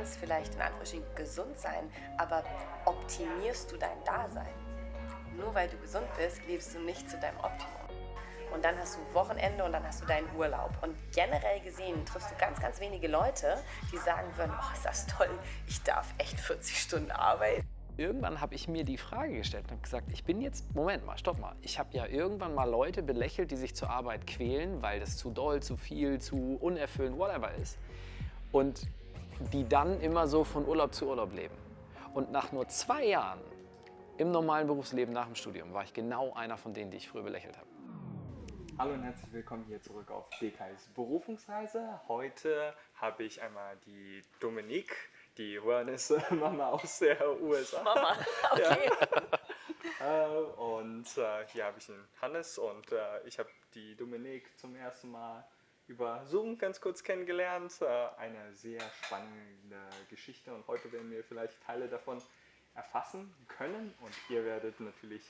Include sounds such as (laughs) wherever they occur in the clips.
kannst vielleicht in Anführungsstrichen gesund sein, aber optimierst du dein Dasein? Nur weil du gesund bist, lebst du nicht zu deinem Optimum. Und dann hast du Wochenende und dann hast du deinen Urlaub. Und generell gesehen triffst du ganz, ganz wenige Leute, die sagen würden, oh, ist das toll, ich darf echt 40 Stunden arbeiten. Irgendwann habe ich mir die Frage gestellt und habe gesagt, ich bin jetzt, Moment mal, stopp mal. Ich habe ja irgendwann mal Leute belächelt, die sich zur Arbeit quälen, weil das zu doll, zu viel, zu unerfüllend, whatever ist. Und die dann immer so von Urlaub zu Urlaub leben. Und nach nur zwei Jahren im normalen Berufsleben nach dem Studium war ich genau einer von denen, die ich früher belächelt habe. Hallo und herzlich willkommen hier zurück auf DKs Berufungsreise. Heute habe ich einmal die Dominique, die Wellness-Mama (laughs) aus der USA. Mama, (laughs) okay. Ja. (laughs) Äh, und äh, hier habe ich den Hannes und äh, ich habe die Dominique zum ersten Mal über Zoom ganz kurz kennengelernt. Äh, eine sehr spannende Geschichte und heute werden wir vielleicht Teile davon erfassen können und ihr werdet natürlich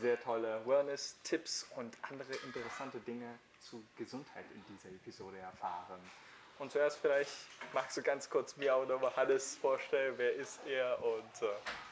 sehr tolle Wellness-Tipps und andere interessante Dinge zu Gesundheit in dieser Episode erfahren. Und zuerst vielleicht magst du ganz kurz mir oder Hannes vorstellen, wer ist er und äh.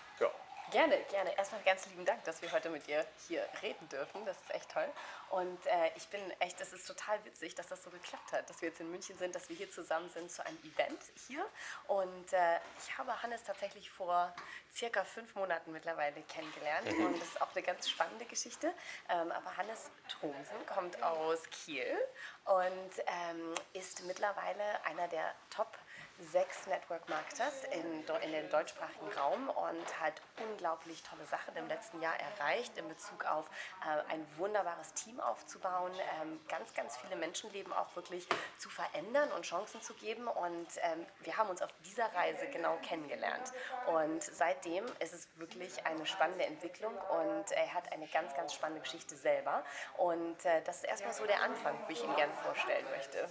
Gerne, gerne. Erstmal ganz lieben Dank, dass wir heute mit dir hier reden dürfen. Das ist echt toll. Und äh, ich bin echt, es ist total witzig, dass das so geklappt hat, dass wir jetzt in München sind, dass wir hier zusammen sind zu einem Event hier. Und äh, ich habe Hannes tatsächlich vor circa fünf Monaten mittlerweile kennengelernt. Mhm. Und das ist auch eine ganz spannende Geschichte. Ähm, aber Hannes Thomsen kommt aus Kiel und ähm, ist mittlerweile einer der Top sechs Network Marketers in, in den deutschsprachigen Raum und hat unglaublich tolle Sachen im letzten Jahr erreicht in Bezug auf äh, ein wunderbares Team aufzubauen, ähm, ganz, ganz viele Menschenleben auch wirklich zu verändern und Chancen zu geben. Und ähm, wir haben uns auf dieser Reise genau kennengelernt. Und seitdem ist es wirklich eine spannende Entwicklung und er hat eine ganz, ganz spannende Geschichte selber. Und äh, das ist erstmal so der Anfang, wie ich ihn gerne vorstellen möchte.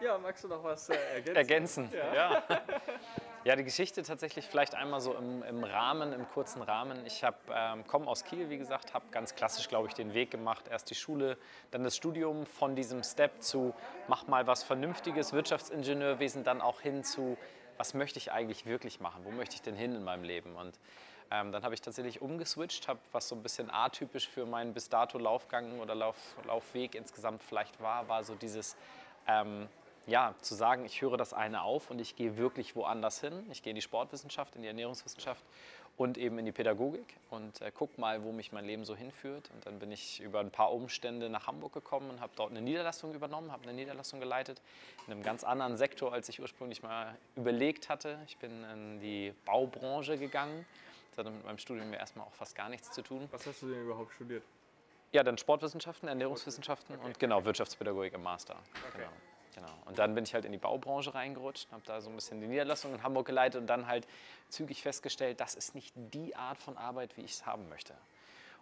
Ja, magst du noch was äh, ergänzen? Ergänzen, ja. ja. die Geschichte tatsächlich vielleicht einmal so im, im Rahmen, im kurzen Rahmen. Ich ähm, komme aus Kiel, wie gesagt, habe ganz klassisch, glaube ich, den Weg gemacht. Erst die Schule, dann das Studium, von diesem Step zu mach mal was Vernünftiges, Wirtschaftsingenieurwesen, dann auch hin zu was möchte ich eigentlich wirklich machen? Wo möchte ich denn hin in meinem Leben? Und ähm, dann habe ich tatsächlich umgeswitcht, habe was so ein bisschen atypisch für meinen bis dato Laufgang oder Lauf, Laufweg insgesamt vielleicht war, war so dieses ähm, ja, zu sagen, ich höre das eine auf und ich gehe wirklich woanders hin. Ich gehe in die Sportwissenschaft, in die Ernährungswissenschaft und eben in die Pädagogik und äh, guck mal, wo mich mein Leben so hinführt. Und dann bin ich über ein paar Umstände nach Hamburg gekommen und habe dort eine Niederlassung übernommen, habe eine Niederlassung geleitet in einem ganz anderen Sektor, als ich ursprünglich mal überlegt hatte. Ich bin in die Baubranche gegangen. Das hatte mit meinem Studium ja erstmal auch fast gar nichts zu tun. Was hast du denn überhaupt studiert? Ja, dann Sportwissenschaften, Ernährungswissenschaften okay. und genau Wirtschaftspädagogik im Master. Okay. Genau. Genau. Und dann bin ich halt in die Baubranche reingerutscht, habe da so ein bisschen die Niederlassung in Hamburg geleitet und dann halt zügig festgestellt, das ist nicht die Art von Arbeit, wie ich es haben möchte.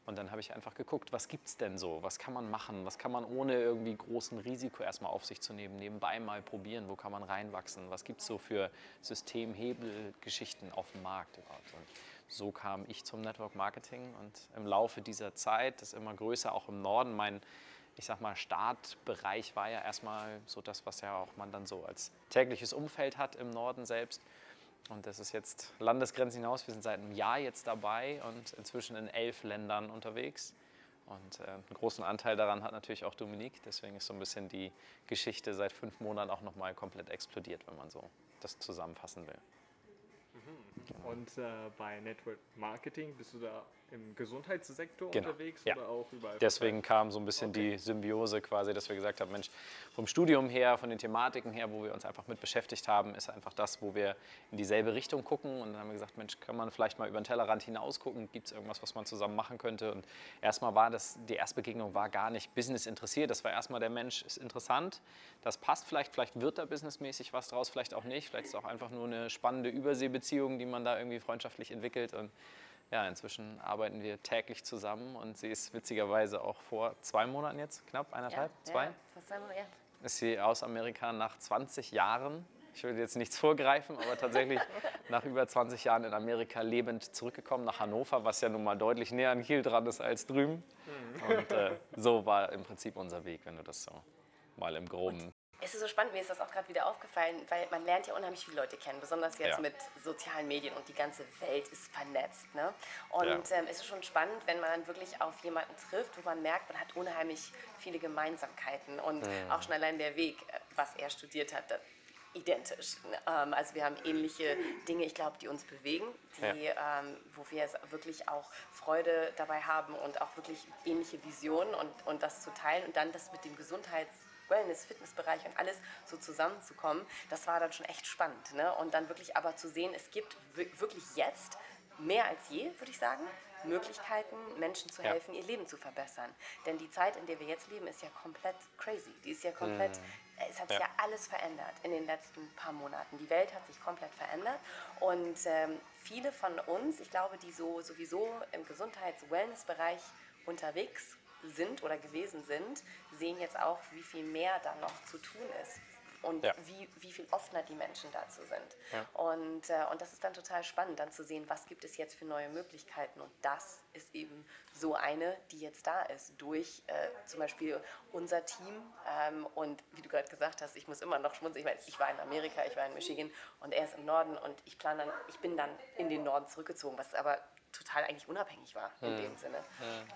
Und dann habe ich einfach geguckt, was gibt es denn so? Was kann man machen? Was kann man ohne irgendwie großen Risiko erstmal auf sich zu nehmen, nebenbei mal probieren? Wo kann man reinwachsen? Was gibt es so für Systemhebelgeschichten auf dem Markt überhaupt? Und so kam ich zum Network Marketing und im Laufe dieser Zeit, das immer größer auch im Norden, mein ich sag mal, Startbereich war ja erstmal so das, was ja auch man dann so als tägliches Umfeld hat im Norden selbst. Und das ist jetzt Landesgrenzen hinaus. Wir sind seit einem Jahr jetzt dabei und inzwischen in elf Ländern unterwegs. Und äh, einen großen Anteil daran hat natürlich auch Dominique. Deswegen ist so ein bisschen die Geschichte seit fünf Monaten auch nochmal komplett explodiert, wenn man so das zusammenfassen will. Genau. Und äh, bei Network Marketing bist du da im Gesundheitssektor genau. unterwegs ja. oder auch überall? Deswegen kam so ein bisschen okay. die Symbiose quasi, dass wir gesagt haben, Mensch, vom Studium her, von den Thematiken her, wo wir uns einfach mit beschäftigt haben, ist einfach das, wo wir in dieselbe Richtung gucken. Und dann haben wir gesagt, Mensch, kann man vielleicht mal über den Tellerrand hinaus gucken? Gibt es irgendwas, was man zusammen machen könnte? Und erstmal war das, die Erstbegegnung war gar nicht Business interessiert. Das war erstmal der Mensch ist interessant. Das passt vielleicht, vielleicht wird da businessmäßig was draus, vielleicht auch nicht. Vielleicht ist es auch einfach nur eine spannende Überseebeziehung, die man da irgendwie freundschaftlich entwickelt. Und ja, inzwischen arbeiten wir täglich zusammen und sie ist witzigerweise auch vor zwei Monaten jetzt, knapp eineinhalb, ja, zwei, ja, fast zwei Monate, ja. ist sie aus Amerika nach 20 Jahren, ich will jetzt nichts vorgreifen, aber tatsächlich (laughs) nach über 20 Jahren in Amerika lebend zurückgekommen nach Hannover, was ja nun mal deutlich näher an Kiel dran ist als drüben. Und äh, so war im Prinzip unser Weg, wenn du das so mal im Groben Es ist so spannend, mir ist das auch gerade wieder aufgefallen, weil man lernt ja unheimlich viele Leute kennen, besonders jetzt Ja. mit sozialen Medien und die ganze Welt ist vernetzt. Ne? Und Ja. ähm, es ist schon spannend, wenn man dann wirklich auf jemanden trifft, wo man merkt, man hat unheimlich viele Gemeinsamkeiten und Mhm. auch schon allein der Weg, was er studiert hat, identisch. ne? Ähm, also wir haben ähnliche Dinge, ich glaube, die uns bewegen, die, ähm, wo wir wirklich auch Freude dabei haben und auch wirklich ähnliche Visionen und, und das zu teilen und dann das mit dem Gesundheits Wellness, Fitnessbereich und alles so zusammenzukommen, das war dann schon echt spannend. Ne? Und dann wirklich aber zu sehen, es gibt wi- wirklich jetzt mehr als je, würde ich sagen, Möglichkeiten, Menschen zu Ja. helfen, ihr Leben zu verbessern. Denn die Zeit, in der wir jetzt leben, ist ja komplett crazy. Die ist ja komplett, es hat sich ja. Ja. alles verändert in den letzten paar Monaten. Die Welt hat sich komplett verändert und ähm, viele von uns, ich glaube, die so sowieso im Gesundheits-Wellness-Bereich unterwegs sind oder gewesen sind, sehen jetzt auch, wie viel mehr da noch zu tun ist und Ja. wie, wie viel offener die Menschen dazu sind. Ja. Und, äh, und das ist dann total spannend, dann zu sehen, was gibt es jetzt für neue Möglichkeiten. Und das ist eben so eine, die jetzt da ist, durch äh, zum Beispiel unser Team. Ähm, und wie du gerade gesagt hast, ich muss immer noch schmunzeln. Ich meine, ich war in Amerika, ich war in Michigan und er ist im Norden und ich plane dann, ich bin dann in den Norden zurückgezogen, was aber total eigentlich unabhängig war in dem Sinne.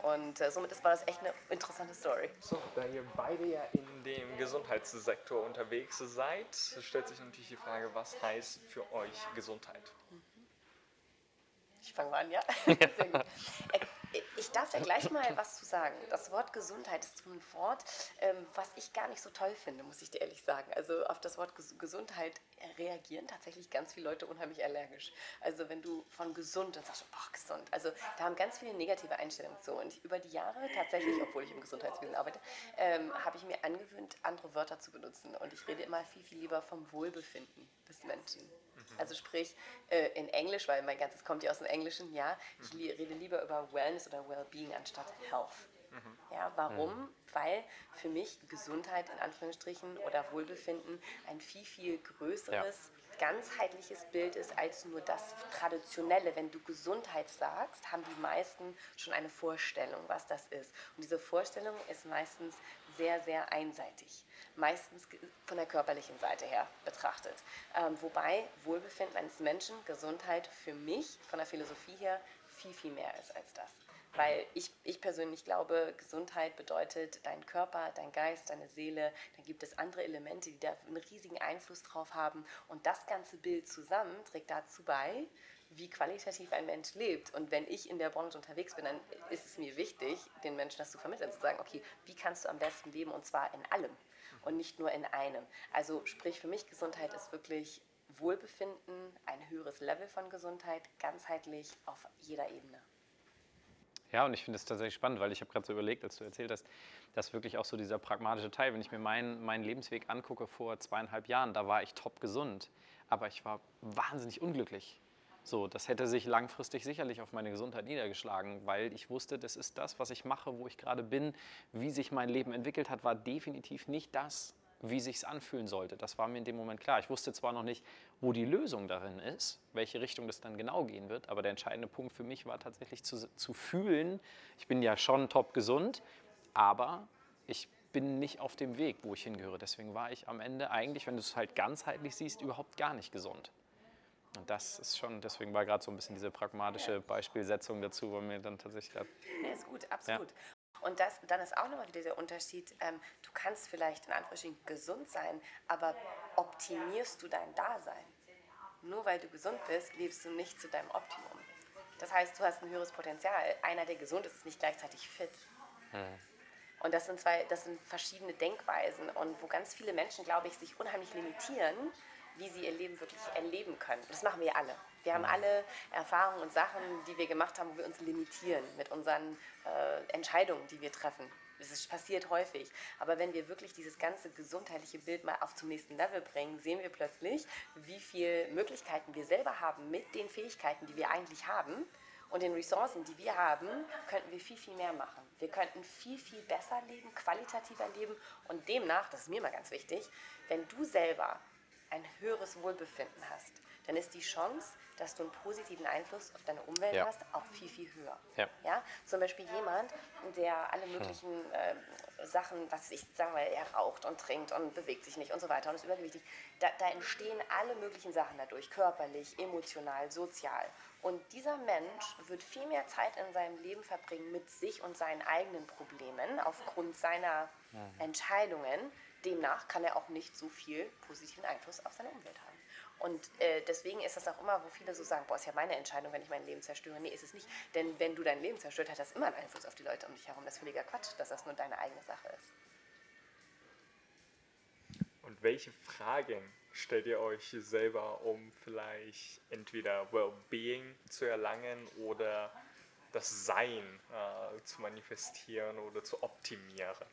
Und äh, somit ist- war das echt eine interessante Story. So, da ihr beide ja in dem Gesundheitssektor unterwegs seid, stellt sich natürlich die Frage, was heißt für euch Gesundheit? Ich fange mal an, ja? (laughs) Sehr gut. Ich darf da gleich mal was zu sagen. Das Wort Gesundheit ist ein Wort, ähm, was ich gar nicht so toll finde, muss ich dir ehrlich sagen. Also auf das Wort Ges- Gesundheit reagieren tatsächlich ganz viele Leute unheimlich allergisch. Also wenn du von gesund dann sagst, boah, gesund. Also da haben ganz viele negative Einstellungen zu. Und über die Jahre tatsächlich, obwohl ich im Gesundheitswesen arbeite, ähm, habe ich mir angewöhnt, andere Wörter zu benutzen. Und ich rede immer viel, viel lieber vom Wohlbefinden des Menschen. Also sprich äh, in Englisch, weil mein ganzes kommt ja aus dem Englischen, ja. Ich li rede lieber über Wellness oder Wellbeing anstatt Health. Ja, warum? Weil für mich Gesundheit in Anführungsstrichen oder Wohlbefinden ein viel, viel größeres, ganzheitliches Bild ist als nur das Traditionelle. Wenn du Gesundheit sagst, haben die meisten schon eine Vorstellung, was das ist. Und diese Vorstellung ist meistens sehr, sehr einseitig. Meistens von der körperlichen Seite her betrachtet. Ähm, wobei Wohlbefinden eines Menschen, Gesundheit für mich von der Philosophie her viel, viel mehr ist als das. Weil ich, ich persönlich glaube, Gesundheit bedeutet dein Körper, dein Geist, deine Seele. Dann gibt es andere Elemente, die da einen riesigen Einfluss drauf haben. Und das ganze Bild zusammen trägt dazu bei, wie qualitativ ein Mensch lebt. Und wenn ich in der Branche unterwegs bin, dann ist es mir wichtig, den Menschen das zu vermitteln, zu sagen, okay, wie kannst du am besten leben und zwar in allem und nicht nur in einem. Also sprich, für mich Gesundheit ist wirklich Wohlbefinden, ein höheres Level von Gesundheit, ganzheitlich auf jeder Ebene. Ja, und ich finde es tatsächlich spannend, weil ich habe gerade so überlegt, als du erzählt hast, dass wirklich auch so dieser pragmatische Teil, wenn ich mir meinen, meinen Lebensweg angucke vor zweieinhalb Jahren, da war ich top gesund, aber ich war wahnsinnig unglücklich. So, das hätte sich langfristig sicherlich auf meine Gesundheit niedergeschlagen, weil ich wusste, das ist das, was ich mache, wo ich gerade bin. Wie sich mein Leben entwickelt hat, war definitiv nicht das, wie sich es anfühlen sollte. Das war mir in dem Moment klar. Ich wusste zwar noch nicht, wo die Lösung darin ist, welche Richtung das dann genau gehen wird, aber der entscheidende Punkt für mich war tatsächlich zu, zu fühlen, ich bin ja schon top gesund, aber ich bin nicht auf dem Weg, wo ich hingehöre. Deswegen war ich am Ende eigentlich, wenn du es halt ganzheitlich siehst, überhaupt gar nicht gesund. Und das ist schon, deswegen war gerade so ein bisschen diese pragmatische Beispielsetzung dazu, weil mir dann tatsächlich gerade Ja, (laughs) ist gut, absolut. Und das, dann ist auch nochmal wieder der Unterschied, ähm, du kannst vielleicht in Anführungsstrichen gesund sein, aber optimierst du dein Dasein? Nur weil du gesund bist, lebst du nicht zu deinem Optimum. Das heißt, du hast ein höheres Potenzial. Einer, der gesund ist, ist nicht gleichzeitig fit. Und das sind zwei, das sind verschiedene Denkweisen und wo ganz viele Menschen, glaube ich, sich unheimlich limitieren, wie sie ihr Leben wirklich erleben können. Das machen wir alle. Wir haben alle Erfahrungen und Sachen, die wir gemacht haben, wo wir uns limitieren mit unseren äh, Entscheidungen, die wir treffen. Das passiert häufig. Aber wenn wir wirklich dieses ganze gesundheitliche Bild mal auf zum nächsten Level bringen, sehen wir plötzlich, wie viele Möglichkeiten wir selber haben mit den Fähigkeiten, die wir eigentlich haben und den Ressourcen, die wir haben, könnten wir viel, viel mehr machen. Wir könnten viel, viel besser leben, qualitativer leben und demnach, das ist mir mal ganz wichtig, wenn du selber ein höheres Wohlbefinden hast, dann ist die Chance, dass du einen positiven Einfluss auf deine Umwelt Ja. hast, auch viel, viel höher. Ja. Ja? Zum Beispiel jemand, der alle möglichen äh, Sachen, was ich sagen wir, er raucht und trinkt und bewegt sich nicht und so weiter und ist übergewichtig, da, da entstehen alle möglichen Sachen dadurch, körperlich, emotional, sozial. Und dieser Mensch wird viel mehr Zeit in seinem Leben verbringen mit sich und seinen eigenen Problemen aufgrund seiner Entscheidungen. Demnach kann er auch nicht so viel positiven Einfluss auf seine Umwelt haben. Und äh, deswegen ist das auch immer, wo viele so sagen, boah, ist ja meine Entscheidung, wenn ich mein Leben zerstöre. Nee, ist es nicht. Denn wenn du dein Leben zerstört, hat das immer einen Einfluss auf die Leute um dich herum. Das ist völliger Quatsch, dass das nur deine eigene Sache ist. Und welche Fragen stellt ihr euch selber, um vielleicht entweder Wellbeing zu erlangen oder das Sein äh, zu manifestieren oder zu optimieren?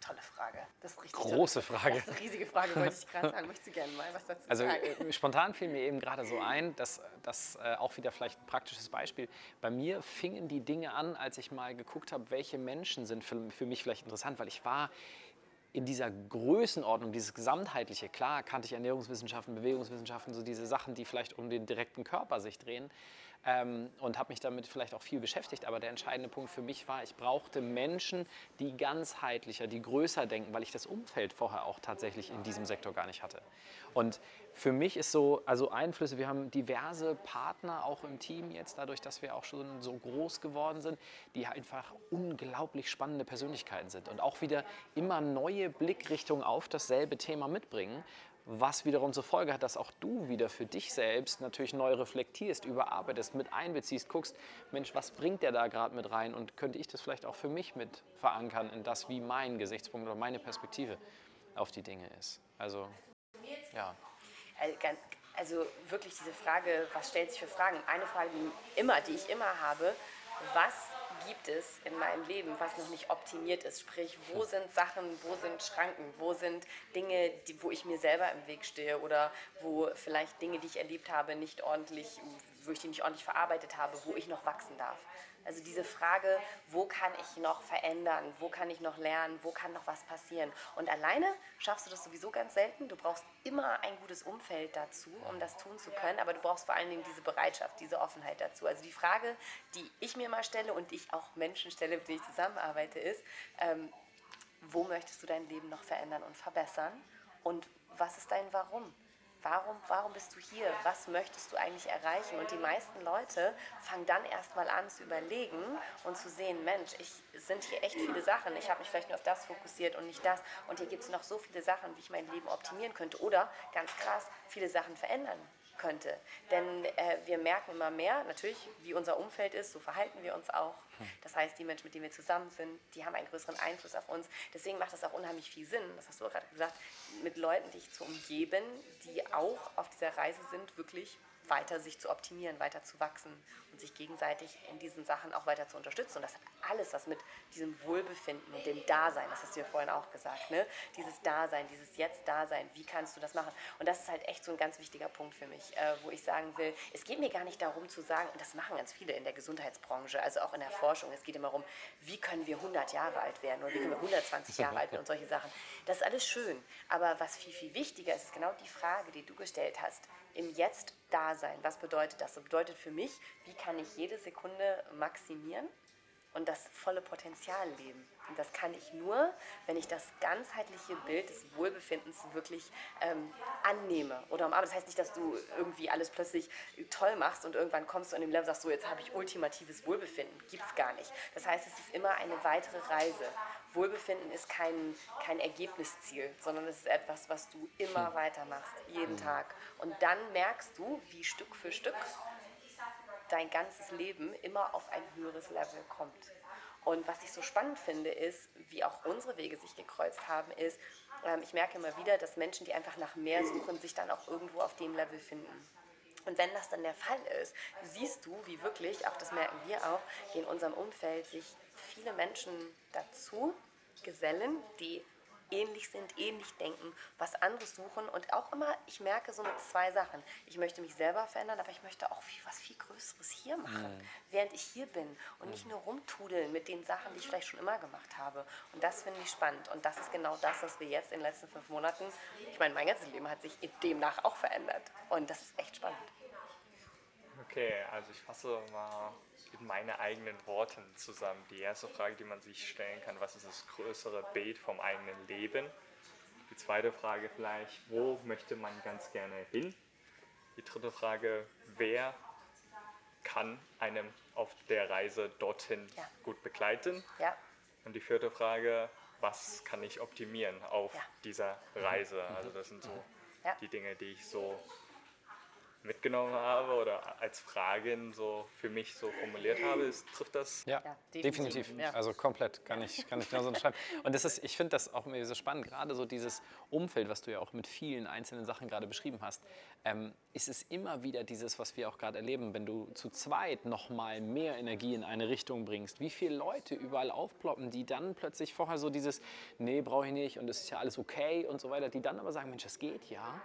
Tolle Frage. Das ist richtig Große tolle. Frage. Das ist eine riesige Frage, wollte ich gerade (laughs) sagen. Möchtest du gerne mal was dazu Also sagen? äh, spontan fiel mir eben gerade so ein, dass das äh, auch wieder vielleicht ein praktisches Beispiel. Bei mir fingen die Dinge an, als ich mal geguckt habe, welche Menschen sind für, für mich vielleicht interessant, weil ich war in dieser Größenordnung, dieses gesamtheitliche, klar kannte ich Ernährungswissenschaften, Bewegungswissenschaften, so diese Sachen, die vielleicht um den direkten Körper sich drehen ähm, und habe mich damit vielleicht auch viel beschäftigt. Aber der entscheidende Punkt für mich war, ich brauchte Menschen, die ganzheitlicher, die größer denken, weil ich das Umfeld vorher auch tatsächlich in diesem Sektor gar nicht hatte. Und für mich ist so, also Einflüsse, wir haben diverse Partner auch im Team jetzt, dadurch, dass wir auch schon so groß geworden sind, die einfach unglaublich spannende Persönlichkeiten sind und auch wieder immer neue Blickrichtungen auf dasselbe Thema mitbringen, was wiederum zur Folge hat, dass auch du wieder für dich selbst natürlich neu reflektierst, überarbeitest, mit einbeziehst, guckst, Mensch, was bringt der da gerade mit rein und könnte ich das vielleicht auch für mich mit verankern in das, wie mein Gesichtspunkt oder meine Perspektive auf die Dinge ist. Also, ja. Also, ganz- Also wirklich diese Frage, was stellt sich für Fragen? Eine Frage, die, immer, die ich immer habe, was gibt es in meinem Leben, was noch nicht optimiert ist? Sprich, wo sind Sachen, wo sind Schranken, wo sind Dinge, die, wo ich mir selber im Weg stehe oder wo vielleicht Dinge, die ich erlebt habe, nicht ordentlich, wo ich die nicht ordentlich verarbeitet habe, wo ich noch wachsen darf. Also diese Frage, wo kann ich noch verändern, wo kann ich noch lernen, wo kann noch was passieren. Und alleine schaffst du das sowieso ganz selten. Du brauchst immer ein gutes Umfeld dazu, um das tun zu können, aber du brauchst vor allen Dingen diese Bereitschaft, diese Offenheit dazu. Also die Frage, die ich mir mal stelle und ich auch Menschen stelle, mit denen ich zusammenarbeite, ist, ähm, wo möchtest du dein Leben noch verändern und verbessern und was ist dein Warum? Warum, warum bist du hier? Was möchtest du eigentlich erreichen? Und die meisten Leute fangen dann erstmal an zu überlegen und zu sehen, Mensch, ich sind hier echt viele Sachen. Ich habe mich vielleicht nur auf das fokussiert und nicht das. Und hier gibt es noch so viele Sachen, wie ich mein Leben optimieren könnte. Oder ganz krass, viele Sachen verändern könnte. Denn äh, wir merken immer mehr, natürlich, wie unser Umfeld ist, so verhalten wir uns auch. Das heißt, die Menschen, mit denen wir zusammen sind, die haben einen größeren Einfluss auf uns. Deswegen macht es auch unheimlich viel Sinn, das hast du auch gerade gesagt, mit Leuten dich zu umgeben, die auch auf dieser Reise sind, wirklich weiter sich zu optimieren, weiter zu wachsen und sich gegenseitig in diesen Sachen auch weiter zu unterstützen. Und das hat alles was mit diesem Wohlbefinden und dem Dasein, das hast du ja vorhin auch gesagt, ne? dieses Dasein, dieses Jetzt-Dasein, wie kannst du das machen? Und das ist halt echt so ein ganz wichtiger Punkt für mich, äh, wo ich sagen will, es geht mir gar nicht darum zu sagen, und das machen ganz viele in der Gesundheitsbranche, also auch in der Forschung, es geht immer darum, wie können wir 100 Jahre alt werden oder wie können wir 120 Jahre alt werden und solche Sachen. Das ist alles schön, aber was viel, viel wichtiger ist, ist genau die Frage, die du gestellt hast, im Jetzt da sein. Was bedeutet das? Das bedeutet für mich, wie kann ich jede Sekunde maximieren und das volle Potenzial leben. Und das kann ich nur, wenn ich das ganzheitliche Bild des Wohlbefindens wirklich ähm, annehme oder umarme. Das heißt nicht, dass du irgendwie alles plötzlich toll machst und irgendwann kommst du an dem Level und sagst, so jetzt habe ich ultimatives Wohlbefinden. Gibt es gar nicht. Das heißt, es ist immer eine weitere Reise. Wohlbefinden ist kein, kein Ergebnisziel, sondern es ist etwas, was du immer weitermachst, jeden Tag. Und dann merkst du, wie Stück für Stück dein ganzes Leben immer auf ein höheres Level kommt. Und was ich so spannend finde, ist, wie auch unsere Wege sich gekreuzt haben, ist, ähm, ich merke immer wieder, dass Menschen, die einfach nach mehr suchen, sich dann auch irgendwo auf dem Level finden. Und wenn das dann der Fall ist, siehst du, wie wirklich, auch das merken wir auch, in unserem Umfeld sich viele Menschen dazu gesellen, die ähnlich sind, ähnlich denken, was anderes suchen und auch immer, ich merke so mit zwei Sachen. Ich möchte mich selber verändern, aber ich möchte auch viel, was viel Größeres hier machen, mhm. während ich hier bin und nicht nur rumtudeln mit den Sachen, die ich vielleicht schon immer gemacht habe. Und das finde ich spannend und das ist genau das, was wir jetzt in den letzten fünf Monaten, ich meine, mein ganzes Leben hat sich demnach auch verändert und das ist echt spannend. Okay, also ich fasse mal in meine eigenen Worten zusammen. Die erste Frage, die man sich stellen kann, was ist das größere Bild vom eigenen Leben? Die zweite Frage vielleicht, wo möchte man ganz gerne hin? Die dritte Frage, wer kann einem auf der Reise dorthin ja. gut begleiten? Ja. Und die vierte Frage, was kann ich optimieren auf ja. dieser Reise? Also das sind so die Dinge, die ich so mitgenommen habe oder als Fragen so für mich so formuliert habe. Ist, trifft das? Ja, ja definitiv. definitiv. Ja. Also komplett kann ich, kann ich genauso unterschreiben. Und das ist, ich finde das auch immer so spannend, gerade so dieses Umfeld, was du ja auch mit vielen einzelnen Sachen gerade beschrieben hast, ähm, ist es immer wieder dieses, was wir auch gerade erleben, wenn du zu zweit nochmal mehr Energie in eine Richtung bringst, wie viele Leute überall aufploppen, die dann plötzlich vorher so dieses, nee, brauche ich nicht und es ist ja alles okay und so weiter, die dann aber sagen, Mensch, das geht ja.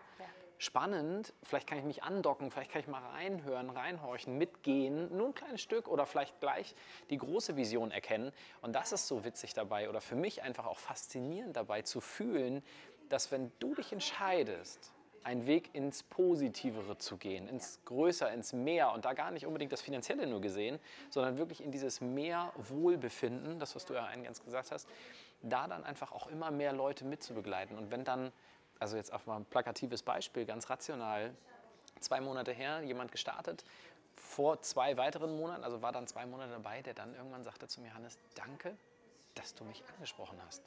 Spannend, vielleicht kann ich mich andocken, vielleicht kann ich mal reinhören, reinhorchen, mitgehen, nur ein kleines Stück oder vielleicht gleich die große Vision erkennen. Und das ist so witzig dabei oder für mich einfach auch faszinierend dabei zu fühlen, dass wenn du dich entscheidest, einen Weg ins Positivere zu gehen, ins Größer, ins Mehr und da gar nicht unbedingt das Finanzielle nur gesehen, sondern wirklich in dieses Mehr Wohlbefinden, das was du ja eingangs gesagt hast, da dann einfach auch immer mehr Leute mitzubegleiten. Und wenn dann also jetzt auf mal ein plakatives Beispiel, ganz rational, zwei Monate her, jemand gestartet, vor zwei weiteren Monaten, also war dann zwei Monate dabei, der dann irgendwann sagte zu mir, Hannes, danke, dass du mich angesprochen hast.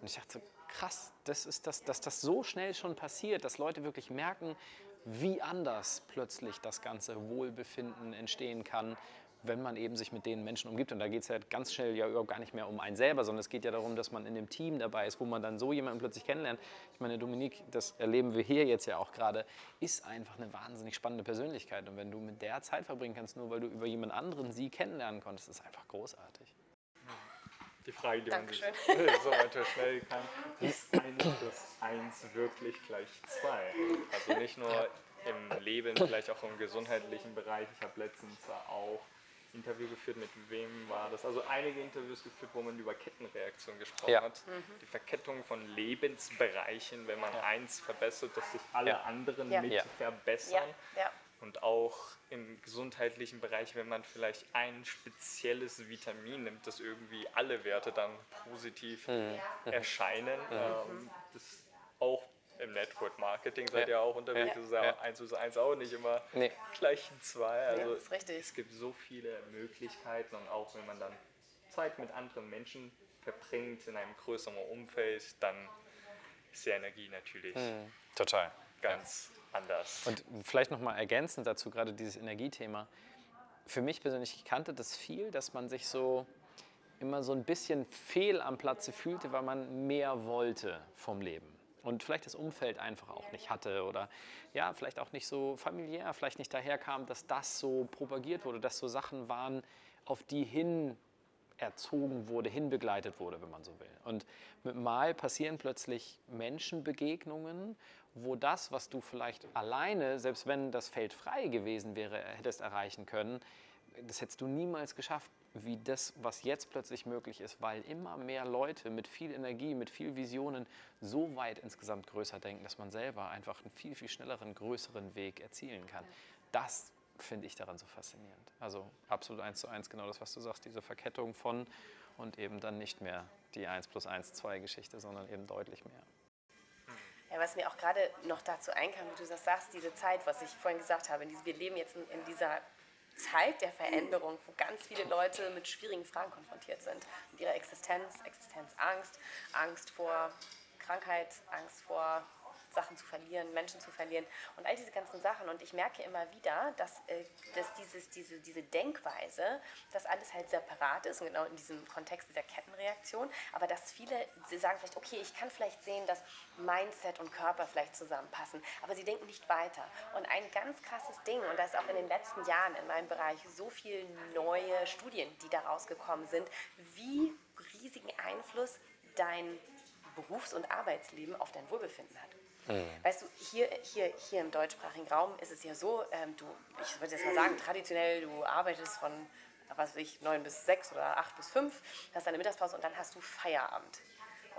Und ich dachte, krass, das ist das, dass das so schnell schon passiert, dass Leute wirklich merken, wie anders plötzlich das ganze Wohlbefinden entstehen kann, wenn man eben sich mit den Menschen umgibt. Und da geht es ja ganz schnell ja überhaupt gar nicht mehr um einen selber, sondern es geht ja darum, dass man in dem Team dabei ist, wo man dann so jemanden plötzlich kennenlernt. Ich meine, Dominique, das erleben wir hier jetzt ja auch gerade, ist einfach eine wahnsinnig spannende Persönlichkeit. Und wenn du mit der Zeit verbringen kannst, nur weil du über jemand anderen sie kennenlernen konntest, ist einfach großartig. Die Frage, die Dankeschön. man sich (laughs) so unterstellen kann, ist 1 plus 1 wirklich gleich 2? Also nicht nur im Leben, vielleicht auch im gesundheitlichen Bereich. Ich habe letztens auch Interview geführt, mit wem war das? Also einige Interviews geführt, wo man über Kettenreaktionen gesprochen ja. hat. Mhm. Die Verkettung von Lebensbereichen, wenn man ja. eins verbessert, dass sich alle ja. anderen mit verbessern. Und auch im gesundheitlichen Bereich, wenn man vielleicht ein spezielles Vitamin nimmt, dass irgendwie alle Werte dann positiv mhm. erscheinen. Mhm. Ähm, das auch im Network Marketing seid ihr ja. auch unterwegs. Ja. Das ist ja, ja 1 plus 1 auch nicht immer nee. gleich ein 2. Also ist richtig. es gibt so viele Möglichkeiten und auch wenn man dann Zeit mit anderen Menschen verbringt in einem größeren Umfeld, dann ist die Energie natürlich hm. total ganz anders. Und vielleicht noch mal ergänzend dazu gerade dieses Energiethema. Für mich persönlich, ich kannte das viel, dass man sich so immer so ein bisschen fehl am Platze fühlte, weil man mehr wollte vom Leben und vielleicht das Umfeld einfach auch nicht hatte oder ja, vielleicht auch nicht so familiär, vielleicht nicht daherkam, dass das so propagiert wurde, dass so Sachen waren, auf die hin erzogen wurde, hinbegleitet wurde, wenn man so will. Und mit Mal passieren plötzlich Menschenbegegnungen, wo das, was du vielleicht alleine, selbst wenn das Feld frei gewesen wäre, hättest erreichen können, das hättest du niemals geschafft, wie das, was jetzt plötzlich möglich ist, weil immer mehr Leute mit viel Energie, mit viel Visionen so weit insgesamt größer denken, dass man selber einfach einen viel, viel schnelleren, größeren Weg erzielen kann. Das finde ich daran so faszinierend. Also absolut eins zu eins genau das, was du sagst, diese Verkettung von und eben dann nicht mehr die 1 plus 1, 2 Geschichte, sondern eben deutlich mehr. Ja, was mir auch gerade noch dazu einkam, wie du das sagst, diese Zeit, was ich vorhin gesagt habe, wir leben jetzt in dieser Zeit der Veränderung, wo ganz viele Leute mit schwierigen Fragen konfrontiert sind. Mit ihrer Existenz, Existenzangst, Angst vor Krankheit, Angst vor Sachen zu verlieren, Menschen zu verlieren und all diese ganzen Sachen. Und ich merke immer wieder, dass, äh, dass dieses, diese, diese Denkweise, dass alles halt separat ist, genau in diesem Kontext dieser Kettenreaktion, aber dass viele sagen vielleicht, okay, ich kann vielleicht sehen, dass Mindset und Körper vielleicht zusammenpassen, aber sie denken nicht weiter. Und ein ganz krasses Ding, und da ist auch in den letzten Jahren in meinem Bereich so viele neue Studien, die da rausgekommen sind, wie riesigen Einfluss dein Berufs- und Arbeitsleben auf dein Wohlbefinden hat. Weißt du, hier, hier, hier im deutschsprachigen Raum ist es ja so, ähm, du, ich würde jetzt mal sagen, traditionell, du arbeitest von, was weiß ich, 9 bis 6 oder 8 bis 5, hast deine Mittagspause und dann hast du Feierabend.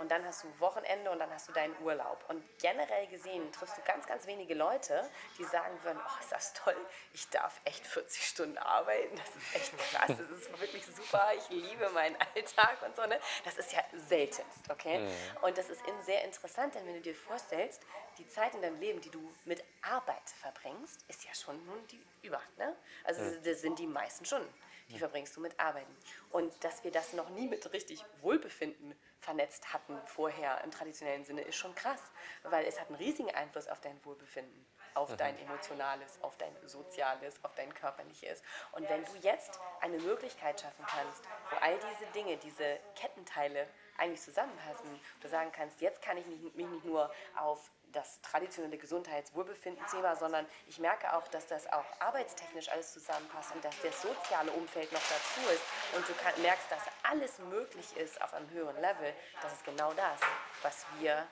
Und dann hast du Wochenende und dann hast du deinen Urlaub. Und generell gesehen triffst du ganz, ganz wenige Leute, die sagen würden, oh, ist das toll, ich darf echt 40 Stunden arbeiten, das ist echt krass, das ist wirklich super, ich liebe meinen Alltag und so. Ne? Das ist ja seltenst, okay? Und das ist eben sehr interessant, denn wenn du dir vorstellst, die Zeit in deinem Leben, die du mit Arbeit verbringst, ist ja schon nun die über. Ne? Also das sind die meisten Stunden, die verbringst du mit Arbeiten. Und dass wir das noch nie mit richtig Wohlbefinden vernetzt hatten vorher im traditionellen Sinne, ist schon krass, weil es hat einen riesigen Einfluss auf dein Wohlbefinden, auf dein emotionales, auf dein soziales, auf dein körperliches. Und wenn du jetzt eine Möglichkeit schaffen kannst, wo all diese Dinge, diese Kettenteile eigentlich zusammenpassen, du sagen kannst, jetzt kann ich mich mich nicht nur auf das traditionelle Gesundheits-Wohlbefinden-Thema, sondern ich merke auch, dass das auch arbeitstechnisch alles zusammenpasst und dass das soziale Umfeld noch dazu ist und du kann, merkst, dass alles möglich ist auf einem höheren Level. Das ist genau das, was wir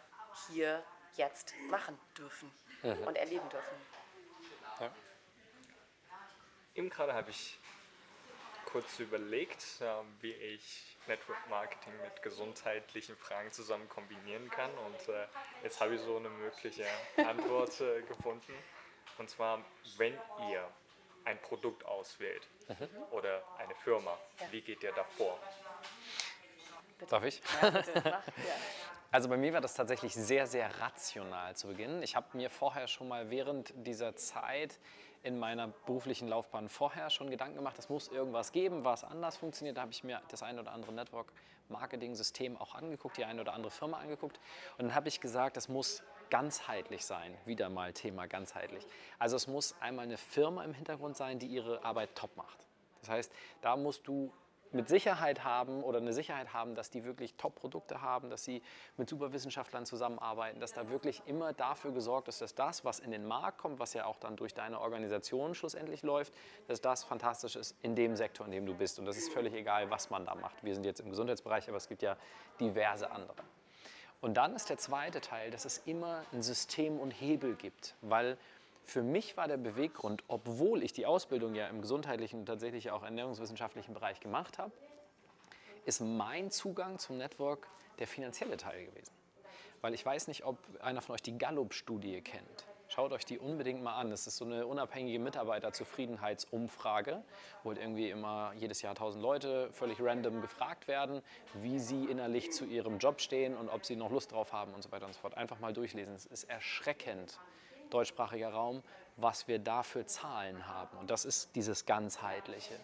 hier jetzt machen dürfen und erleben dürfen. Ja. Eben gerade habe ich kurz überlegt, äh, wie ich Network Marketing mit gesundheitlichen Fragen zusammen kombinieren kann. Und äh, jetzt habe ich so eine mögliche Antwort äh, gefunden. Und zwar, wenn ihr ein Produkt auswählt oder eine Firma, Ja. wie geht ihr davor? Darf ich? Ja, bitte, mach. (laughs) Ja. Also bei mir war das tatsächlich sehr, sehr rational zu Beginn. Ich habe mir vorher schon mal während dieser Zeit in meiner beruflichen Laufbahn vorher schon Gedanken gemacht, es muss irgendwas geben, was anders funktioniert. Da habe ich mir das ein oder andere Network-Marketing-System auch angeguckt, die eine oder andere Firma angeguckt. Und dann habe ich gesagt, es muss ganzheitlich sein. Wieder mal Thema ganzheitlich. Also es muss einmal eine Firma im Hintergrund sein, die ihre Arbeit top macht. Das heißt, da musst du mit Sicherheit haben oder eine Sicherheit haben, dass die wirklich Top-Produkte haben, dass sie mit Superwissenschaftlern zusammenarbeiten, dass da wirklich immer dafür gesorgt ist, dass das, was in den Markt kommt, was ja auch dann durch deine Organisation schlussendlich läuft, dass das fantastisch ist in dem Sektor, in dem du bist. Und das ist völlig egal, was man da macht. Wir sind jetzt im Gesundheitsbereich, aber es gibt ja diverse andere. Und dann ist der zweite Teil, dass es immer ein System und Hebel gibt, weil für mich war der Beweggrund, obwohl ich die Ausbildung ja im gesundheitlichen und tatsächlich auch ernährungswissenschaftlichen Bereich gemacht habe, ist mein Zugang zum Network der finanzielle Teil gewesen. Weil ich weiß nicht, ob einer von euch die Gallup-Studie kennt. Schaut euch die unbedingt mal an. Das ist so eine unabhängige Mitarbeiterzufriedenheitsumfrage, wo halt irgendwie immer jedes Jahr tausend Leute völlig random gefragt werden, wie sie innerlich zu ihrem Job stehen und ob sie noch Lust drauf haben und so weiter und so fort. Einfach mal durchlesen. Es ist erschreckend, deutschsprachiger Raum, was wir da für Zahlen haben. Und das ist dieses ganzheitliche.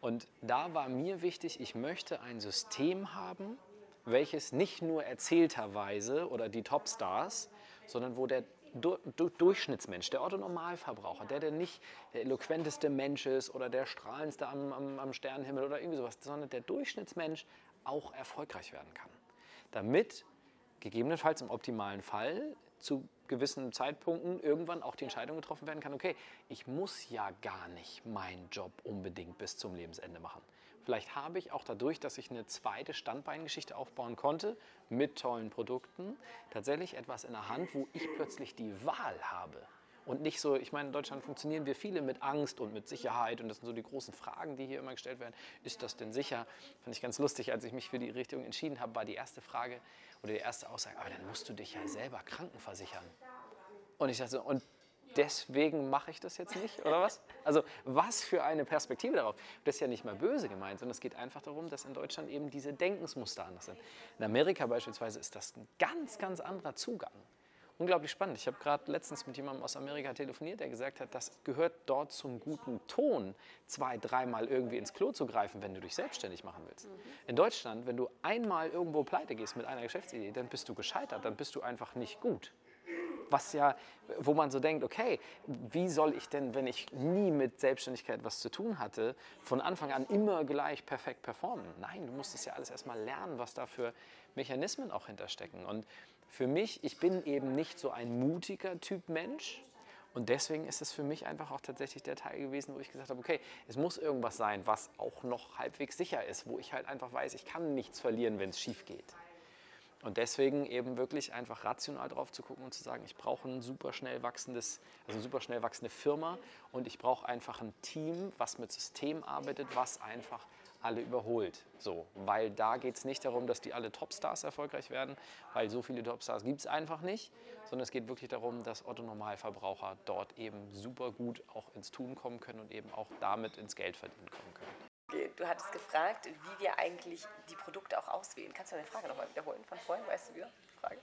Und da war mir wichtig, ich möchte ein System haben, welches nicht nur erzählterweise oder die Topstars, sondern wo der Du Du Durchschnittsmensch, der Otto-Normalverbraucher, der, der nicht der eloquenteste Mensch ist oder der strahlendste am, am, am Sternenhimmel oder irgendwie sowas, sondern der Durchschnittsmensch auch erfolgreich werden kann. Damit gegebenenfalls im optimalen Fall zu gewissen Zeitpunkten irgendwann auch die Entscheidung getroffen werden kann, okay, ich muss ja gar nicht meinen Job unbedingt bis zum Lebensende machen. Vielleicht habe ich auch dadurch, dass ich eine zweite Standbeingeschichte aufbauen konnte mit tollen Produkten, tatsächlich etwas in der Hand, wo ich plötzlich die Wahl habe. Und nicht so, ich meine, in Deutschland funktionieren wir viele mit Angst und mit Sicherheit und das sind so die großen Fragen, die hier immer gestellt werden. Ist das denn sicher? Fand ich ganz lustig, als ich mich für die Richtung entschieden habe, war die erste Frage oder die erste Aussage, aber dann musst du dich ja selber krankenversichern. Und ich dachte so, und deswegen mache ich das jetzt nicht, oder was? Also was für eine Perspektive darauf. Das ist ja nicht mal böse gemeint, sondern es geht einfach darum, dass in Deutschland eben diese Denkensmuster anders sind. In Amerika beispielsweise ist das ein ganz, ganz anderer Zugang. Unglaublich spannend. Ich habe gerade letztens mit jemandem aus Amerika telefoniert, der gesagt hat, das gehört dort zum guten Ton, zwei, dreimal irgendwie ins Klo zu greifen, wenn du dich selbstständig machen willst. In Deutschland, wenn du einmal irgendwo pleite gehst mit einer Geschäftsidee, dann bist du gescheitert, dann bist du einfach nicht gut was ja, wo man so denkt, okay, wie soll ich denn, wenn ich nie mit Selbstständigkeit was zu tun hatte, von Anfang an immer gleich perfekt performen? Nein, du musst es ja alles erstmal lernen, was da für Mechanismen auch hinterstecken. Und für mich, ich bin eben nicht so ein mutiger Typ Mensch. Und deswegen ist es für mich einfach auch tatsächlich der Teil gewesen, wo ich gesagt habe, okay, es muss irgendwas sein, was auch noch halbwegs sicher ist, wo ich halt einfach weiß, ich kann nichts verlieren, wenn es schief geht. Und deswegen eben wirklich einfach rational drauf zu gucken und zu sagen, ich brauche ein super schnell wachsendes, also eine super schnell wachsende Firma und ich brauche einfach ein Team, was mit System arbeitet, was einfach alle überholt. So, weil da geht es nicht darum, dass die alle Topstars erfolgreich werden, weil so viele Topstars gibt es einfach nicht, sondern es geht wirklich darum, dass Otto Normalverbraucher dort eben super gut auch ins Tun kommen können und eben auch damit ins Geld verdienen kommen können. Du hattest gefragt, wie wir eigentlich die Produkte auch auswählen. Kannst du deine Frage nochmal wiederholen von vorhin? Weißt du, wie Frage?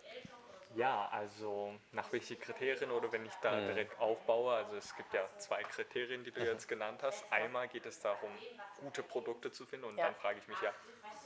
Ja, also nach welchen Kriterien oder wenn ich da Mhm. direkt aufbaue, also es gibt ja zwei Kriterien, die du jetzt genannt hast. Einmal geht es darum, gute Produkte zu finden und Ja. dann frage ich mich ja,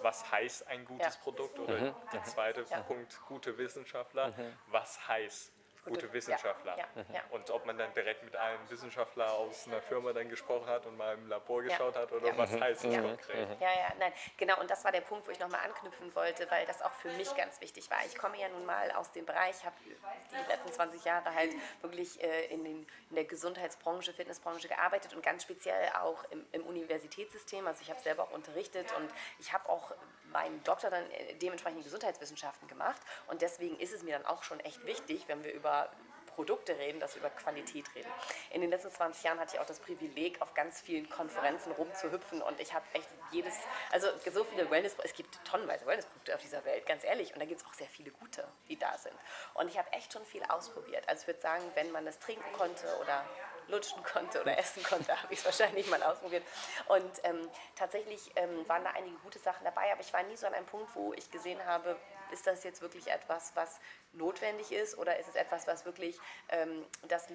was heißt ein gutes Ja. Produkt? Oder Mhm. der zweite Ja. Punkt, gute Wissenschaftler, was heißt gute, Wissenschaftler? ja, ja, ja. Und ob man dann direkt mit einem Wissenschaftler aus einer Firma dann gesprochen hat und mal im Labor Ja. geschaut hat oder Ja. was heißt es Ja. konkret? Ja, ja, nein, genau. Und das war der Punkt, wo ich nochmal anknüpfen wollte, weil das auch für mich ganz wichtig war. Ich komme ja nun mal aus dem Bereich, habe die letzten 20 Jahre halt wirklich äh, in, den, in der Gesundheitsbranche, Fitnessbranche gearbeitet und ganz speziell auch im, im Universitätssystem. Also ich habe selber auch unterrichtet und ich habe auch meinen Doktor dann äh, dementsprechend in Gesundheitswissenschaften gemacht. Und deswegen ist es mir dann auch schon echt wichtig, wenn wir über Produkte reden, dass wir über Qualität reden. In den letzten 20 Jahren hatte ich auch das Privileg, auf ganz vielen Konferenzen rumzuhüpfen und ich habe echt jedes, also so viele Wellness, es gibt tonnenweise Wellnessprodukte auf dieser Welt, ganz ehrlich, und da gibt es auch sehr viele gute, die da sind. Und ich habe echt schon viel ausprobiert. Also ich würde sagen, wenn man das trinken konnte oder lutschen konnte oder essen konnte, (laughs) habe ich es wahrscheinlich mal ausprobiert. Und ähm, tatsächlich ähm, waren da einige gute Sachen dabei, aber ich war nie so an einem Punkt, wo ich gesehen habe, ist das jetzt wirklich etwas, was notwendig ist oder ist es etwas, was wirklich ähm, das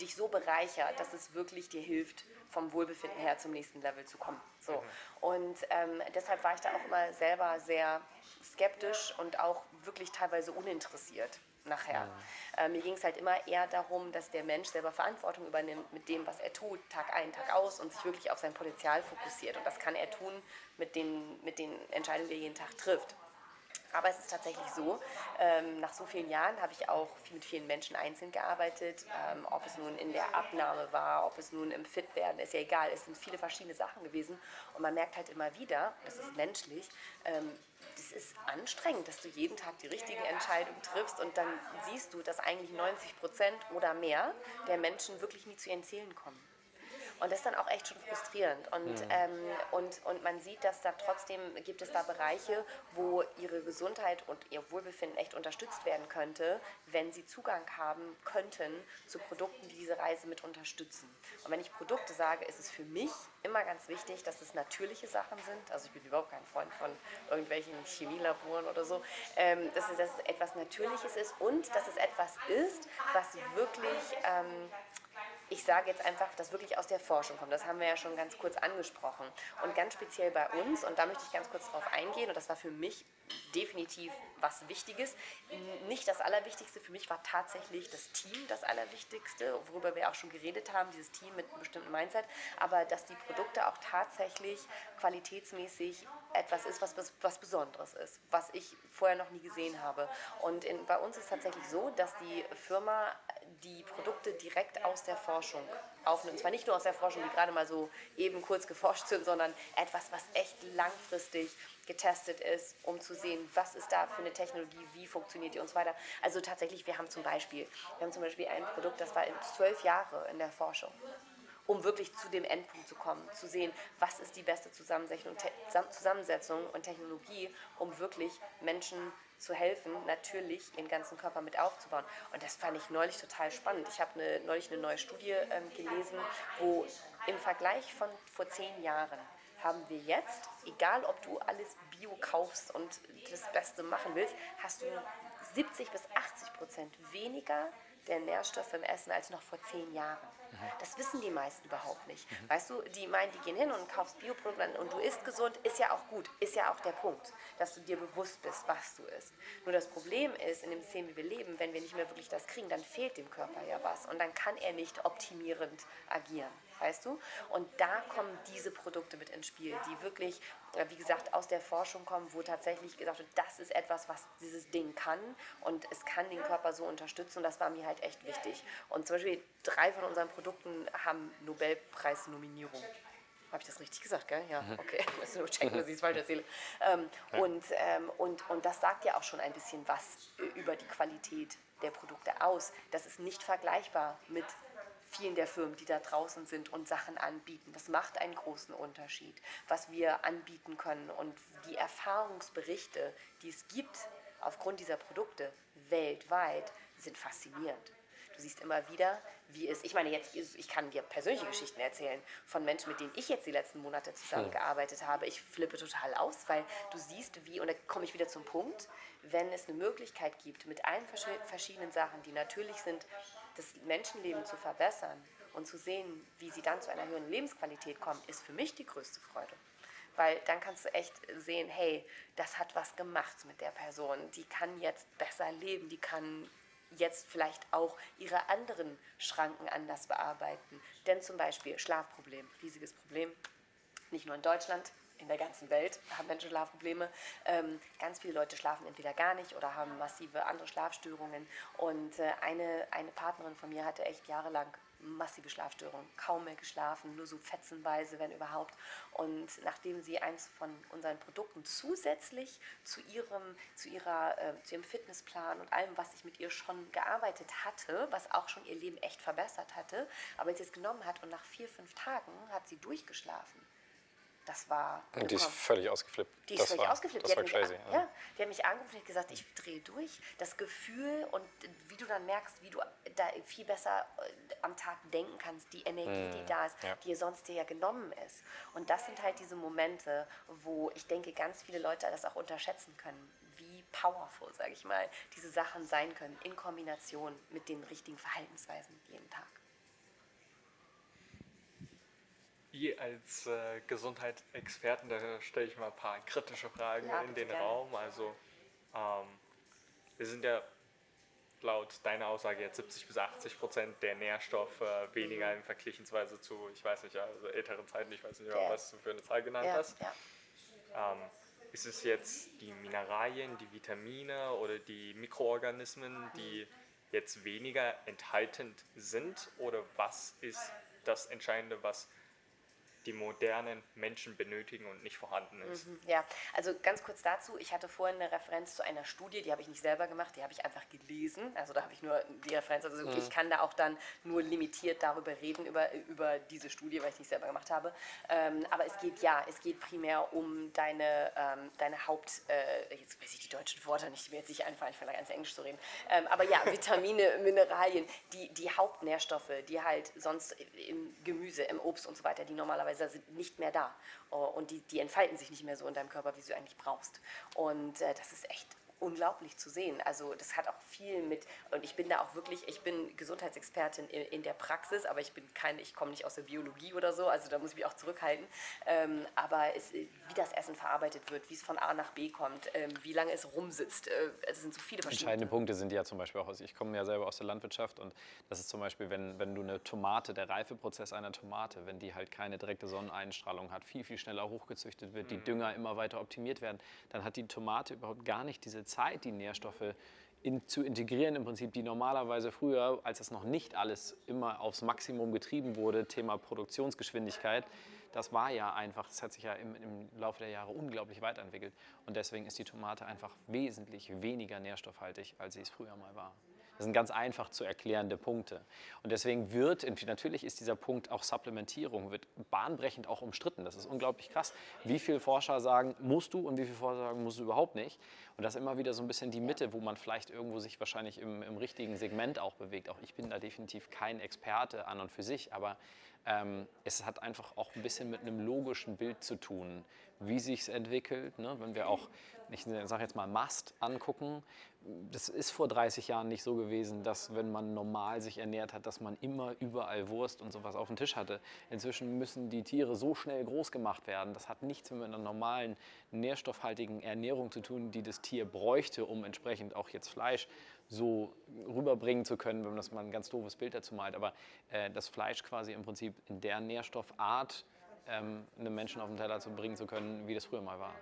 dich so bereichert, dass es wirklich dir hilft, vom Wohlbefinden her zum nächsten Level zu kommen. So. Und ähm, deshalb war ich da auch immer selber sehr skeptisch und auch wirklich teilweise uninteressiert nachher. Äh, mir ging es halt immer eher darum, dass der Mensch selber Verantwortung übernimmt mit dem, was er tut, Tag ein, Tag aus und sich wirklich auf sein Potenzial fokussiert. Und das kann er tun mit den, mit den Entscheidungen, die er jeden Tag trifft. Aber es ist tatsächlich so, ähm, nach so vielen Jahren habe ich auch viel mit vielen Menschen einzeln gearbeitet. Ähm, ob es nun in der Abnahme war, ob es nun im Fitwerden, ist ja egal. Es sind viele verschiedene Sachen gewesen. Und man merkt halt immer wieder, das ist menschlich, ähm, das ist anstrengend, dass du jeden Tag die richtige Entscheidung triffst und dann siehst du, dass eigentlich 90 Prozent oder mehr der Menschen wirklich nie zu ihren Zielen kommen. Und das ist dann auch echt schon frustrierend. Und, ähm, und, und man sieht, dass da trotzdem gibt es da Bereiche, wo ihre Gesundheit und ihr Wohlbefinden echt unterstützt werden könnte, wenn sie Zugang haben könnten zu Produkten, die diese Reise mit unterstützen. Und wenn ich Produkte sage, ist es für mich immer ganz wichtig, dass es natürliche Sachen sind. Also ich bin überhaupt kein Freund von irgendwelchen Chemielaboren oder so. Ähm, dass, es, dass es etwas Natürliches ist und dass es etwas ist, was wirklich... Ähm, ich sage jetzt einfach, das wirklich aus der Forschung kommt. Das haben wir ja schon ganz kurz angesprochen. Und ganz speziell bei uns, und da möchte ich ganz kurz drauf eingehen, und das war für mich definitiv was Wichtiges. Nicht das Allerwichtigste, für mich war tatsächlich das Team das Allerwichtigste, worüber wir auch schon geredet haben, dieses Team mit einem bestimmten Mindset, aber dass die Produkte auch tatsächlich qualitätsmäßig etwas ist, was, was Besonderes ist, was ich vorher noch nie gesehen habe. Und in, bei uns ist es tatsächlich so, dass die Firma die Produkte direkt aus der Forschung aufnimmt. Und zwar nicht nur aus der Forschung, die gerade mal so eben kurz geforscht sind, sondern etwas, was echt langfristig getestet ist, um zu sehen, was ist da für eine Technologie, wie funktioniert die und so weiter. Also tatsächlich, wir haben zum Beispiel, wir haben zum Beispiel ein Produkt, das war in zwölf Jahre in der Forschung um wirklich zu dem Endpunkt zu kommen, zu sehen, was ist die beste Zusammensetzung, Zusammensetzung und Technologie, um wirklich Menschen zu helfen, natürlich ihren ganzen Körper mit aufzubauen. Und das fand ich neulich total spannend. Ich habe eine, neulich eine neue Studie ähm, gelesen, wo im Vergleich von vor zehn Jahren haben wir jetzt, egal ob du alles Bio kaufst und das Beste machen willst, hast du 70 bis 80 Prozent weniger der Nährstoffe im Essen als noch vor zehn Jahren. Das wissen die meisten überhaupt nicht. Weißt du, die meinen, die gehen hin und kaufst Bioprodukte und du isst gesund, ist ja auch gut, ist ja auch der Punkt, dass du dir bewusst bist, was du isst. Nur das Problem ist, in dem System, wie wir leben, wenn wir nicht mehr wirklich das kriegen, dann fehlt dem Körper ja was und dann kann er nicht optimierend agieren, weißt du? Und da kommen diese Produkte mit ins Spiel, die wirklich, wie gesagt, aus der Forschung kommen, wo tatsächlich gesagt wird, das ist etwas, was dieses Ding kann und es kann den Körper so unterstützen und das war mir halt echt wichtig. Und zum Beispiel drei von unseren Produkten haben Nobelpreisnominierung. Habe ich das richtig gesagt, gell? Ja, okay. (laughs) Müssen nur checken, dass ich es falsch erzähle. Ähm, und, ähm, und, und das sagt ja auch schon ein bisschen was über die Qualität der Produkte aus. Das ist nicht vergleichbar mit vielen der Firmen, die da draußen sind und Sachen anbieten. Das macht einen großen Unterschied, was wir anbieten können und die Erfahrungsberichte, die es gibt aufgrund dieser Produkte weltweit, sind faszinierend. Du siehst immer wieder, wie es, ich meine, jetzt, ich kann dir persönliche Geschichten erzählen von Menschen, mit denen ich jetzt die letzten Monate zusammengearbeitet habe. Ich flippe total aus, weil du siehst, wie, und da komme ich wieder zum Punkt, wenn es eine Möglichkeit gibt, mit allen verschiedenen Sachen, die natürlich sind, das Menschenleben zu verbessern und zu sehen, wie sie dann zu einer höheren Lebensqualität kommen, ist für mich die größte Freude. Weil dann kannst du echt sehen, hey, das hat was gemacht mit der Person. Die kann jetzt besser leben, die kann jetzt vielleicht auch ihre anderen Schranken anders bearbeiten. Denn zum Beispiel Schlafproblem, riesiges Problem, nicht nur in Deutschland, in der ganzen Welt haben Menschen Schlafprobleme. Ähm, ganz viele Leute schlafen entweder gar nicht oder haben massive andere Schlafstörungen. Und äh, eine, eine Partnerin von mir hatte echt jahrelang massive Schlafstörungen, kaum mehr geschlafen, nur so fetzenweise, wenn überhaupt. Und nachdem sie eins von unseren Produkten zusätzlich zu ihrem, zu ihrer, äh, zu ihrem Fitnessplan und allem, was ich mit ihr schon gearbeitet hatte, was auch schon ihr Leben echt verbessert hatte, aber es genommen hat und nach vier, fünf Tagen hat sie durchgeschlafen. Das war. Und die ist völlig ausgeflippt. Die ist das völlig war, ausgeflippt. Das die war hat crazy. Mich, ja. die hat mich angerufen und gesagt, ich drehe durch. Das Gefühl und wie du dann merkst, wie du da viel besser äh, am Tag denken kannst, die Energie, die Mhm. da ist, Ja. die sonst dir ja genommen ist. Und das sind halt diese Momente, wo ich denke, ganz viele Leute das auch unterschätzen können, wie powerful, sage ich mal, diese Sachen sein können in Kombination mit den richtigen Verhaltensweisen jeden Tag. Ihr als äh, Gesundheitsexperten, da stelle ich mal ein paar kritische Fragen Ja, in den gerne. Raum. Also, ähm, wir sind ja laut deiner Aussage jetzt 70 bis 80 Prozent der Nährstoffe weniger Mhm. im Vergleichsweise zu, ich weiß nicht, also älteren Zeiten, ich weiß nicht Ja. was du für eine Zahl genannt Ja, hast. ja. Ähm, ist es jetzt die Mineralien, die Vitamine oder die Mikroorganismen, die jetzt weniger enthaltend sind? Oder was ist das Entscheidende, was die modernen Menschen benötigen und nicht vorhanden ist? Ja, also ganz kurz dazu. Ich hatte vorhin eine Referenz zu einer Studie, die habe ich nicht selber gemacht, die habe ich einfach gelesen. Also da habe ich nur die Referenz. Also ich kann da auch dann nur limitiert darüber reden, über, über diese Studie, weil ich nicht selber gemacht habe. Ähm, aber es geht ja, es geht primär um deine, ähm, deine Haupt, äh, jetzt weiß ich die deutschen Worte nicht, mir jetzt nicht einfallen, ich fange ganz Englisch zu reden. Ähm, aber ja, (laughs) Vitamine, Mineralien, die, die Hauptnährstoffe, die halt sonst im Gemüse, im Obst und so weiter, die normalerweise sind nicht mehr da. Oh, Und die, die entfalten sich nicht mehr so in deinem Körper, wie du eigentlich brauchst. Und äh, das ist echt unglaublich zu sehen. Also das hat auch viel mit, und ich bin da auch wirklich, ich bin Gesundheitsexpertin in, in der Praxis, aber ich bin keine, ich komme nicht aus der Biologie oder so, also da muss ich mich auch zurückhalten. Ähm, aber es, wie das Essen verarbeitet wird, wie es von A nach B kommt, ähm, wie lange es rumsitzt, äh, es sind so viele verschiedene. Entscheidende Punkte sind ja zum Beispiel auch, ich komme ja selber aus der Landwirtschaft und das ist zum Beispiel, wenn, wenn du eine Tomate, der Reifeprozess einer Tomate, wenn die halt keine direkte Sonneneinstrahlung hat, viel, viel schneller hochgezüchtet wird, die Dünger immer weiter optimiert werden, dann hat die Tomate überhaupt gar nicht diese Zeit, die Nährstoffe in, zu integrieren, im Prinzip, die normalerweise früher, als das noch nicht alles immer aufs Maximum getrieben wurde, Thema Produktionsgeschwindigkeit, das war ja einfach, das hat sich ja im, im Laufe der Jahre unglaublich weiterentwickelt. Und deswegen ist die Tomate einfach wesentlich weniger nährstoffhaltig, als sie es früher mal war. Das sind ganz einfach zu erklärende Punkte. Und deswegen wird, natürlich ist dieser Punkt auch Supplementierung, wird bahnbrechend auch umstritten. Das ist unglaublich krass. Wie viele Forscher sagen, musst du und wie viele Forscher sagen, musst du überhaupt nicht. Und das ist immer wieder so ein bisschen die Mitte, wo man vielleicht irgendwo sich wahrscheinlich im, im richtigen Segment auch bewegt. Auch ich bin da definitiv kein Experte an und für sich, aber ähm, es hat einfach auch ein bisschen mit einem logischen Bild zu tun, wie sich es entwickelt. Ne? Wenn wir auch, ich sage jetzt mal Mast angucken, das ist vor 30 Jahren nicht so gewesen, dass wenn man normal sich ernährt hat, dass man immer überall Wurst und sowas auf dem Tisch hatte. Inzwischen müssen die Tiere so schnell groß gemacht werden. Das hat nichts mit einer normalen nährstoffhaltigen Ernährung zu tun, die das Tier bräuchte, um entsprechend auch jetzt Fleisch so rüberbringen zu können, wenn man das mal ein ganz doofes Bild dazu malt. Aber äh, das Fleisch quasi im Prinzip in der Nährstoffart ähm, einem Menschen auf den Teller zu bringen zu können, wie das früher mal war.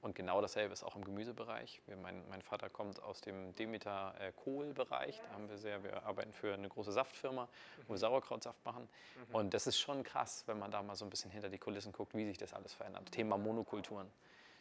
Und genau dasselbe ist auch im Gemüsebereich. Wir, mein, mein Vater kommt aus dem Demeter äh, Kohlbereich. Da haben wir sehr, wir arbeiten für eine große Saftfirma, wo wir Sauerkrautsaft machen. Und das ist schon krass, wenn man da mal so ein bisschen hinter die Kulissen guckt, wie sich das alles verändert. Thema Monokulturen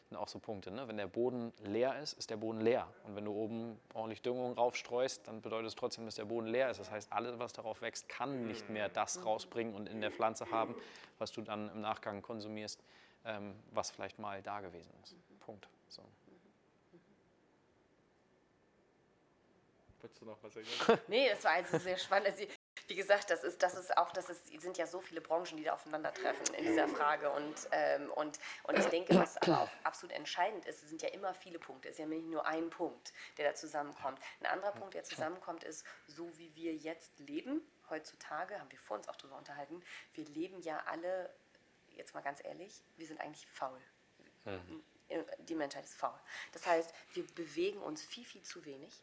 sind auch so Punkte. Ne? Wenn der Boden leer ist, ist der Boden leer. Und wenn du oben ordentlich Düngung raufstreust, dann bedeutet es trotzdem, dass der Boden leer ist. Das heißt, alles, was darauf wächst, kann nicht mehr das rausbringen und in der Pflanze haben, was du dann im Nachgang konsumierst, ähm, was vielleicht mal da gewesen ist. Punkt. So. Wolltest du noch was ergänzen? (laughs) Nee, das war also sehr spannend. Also, wie gesagt, das ist, das ist auch, das ist, sind ja so viele Branchen, die da aufeinandertreffen in dieser Frage. Und, ähm, und, und ich denke, was aber auch absolut entscheidend ist, es sind ja immer viele Punkte. Es ist ja nicht nur ein Punkt, der da zusammenkommt. Ein anderer Punkt, der zusammenkommt, ist, so wie wir jetzt leben, heutzutage, haben wir vor uns auch darüber unterhalten, wir leben ja alle, jetzt mal ganz ehrlich, wir sind eigentlich faul. Die Menschheit ist faul. Das heißt, wir bewegen uns viel, viel zu wenig.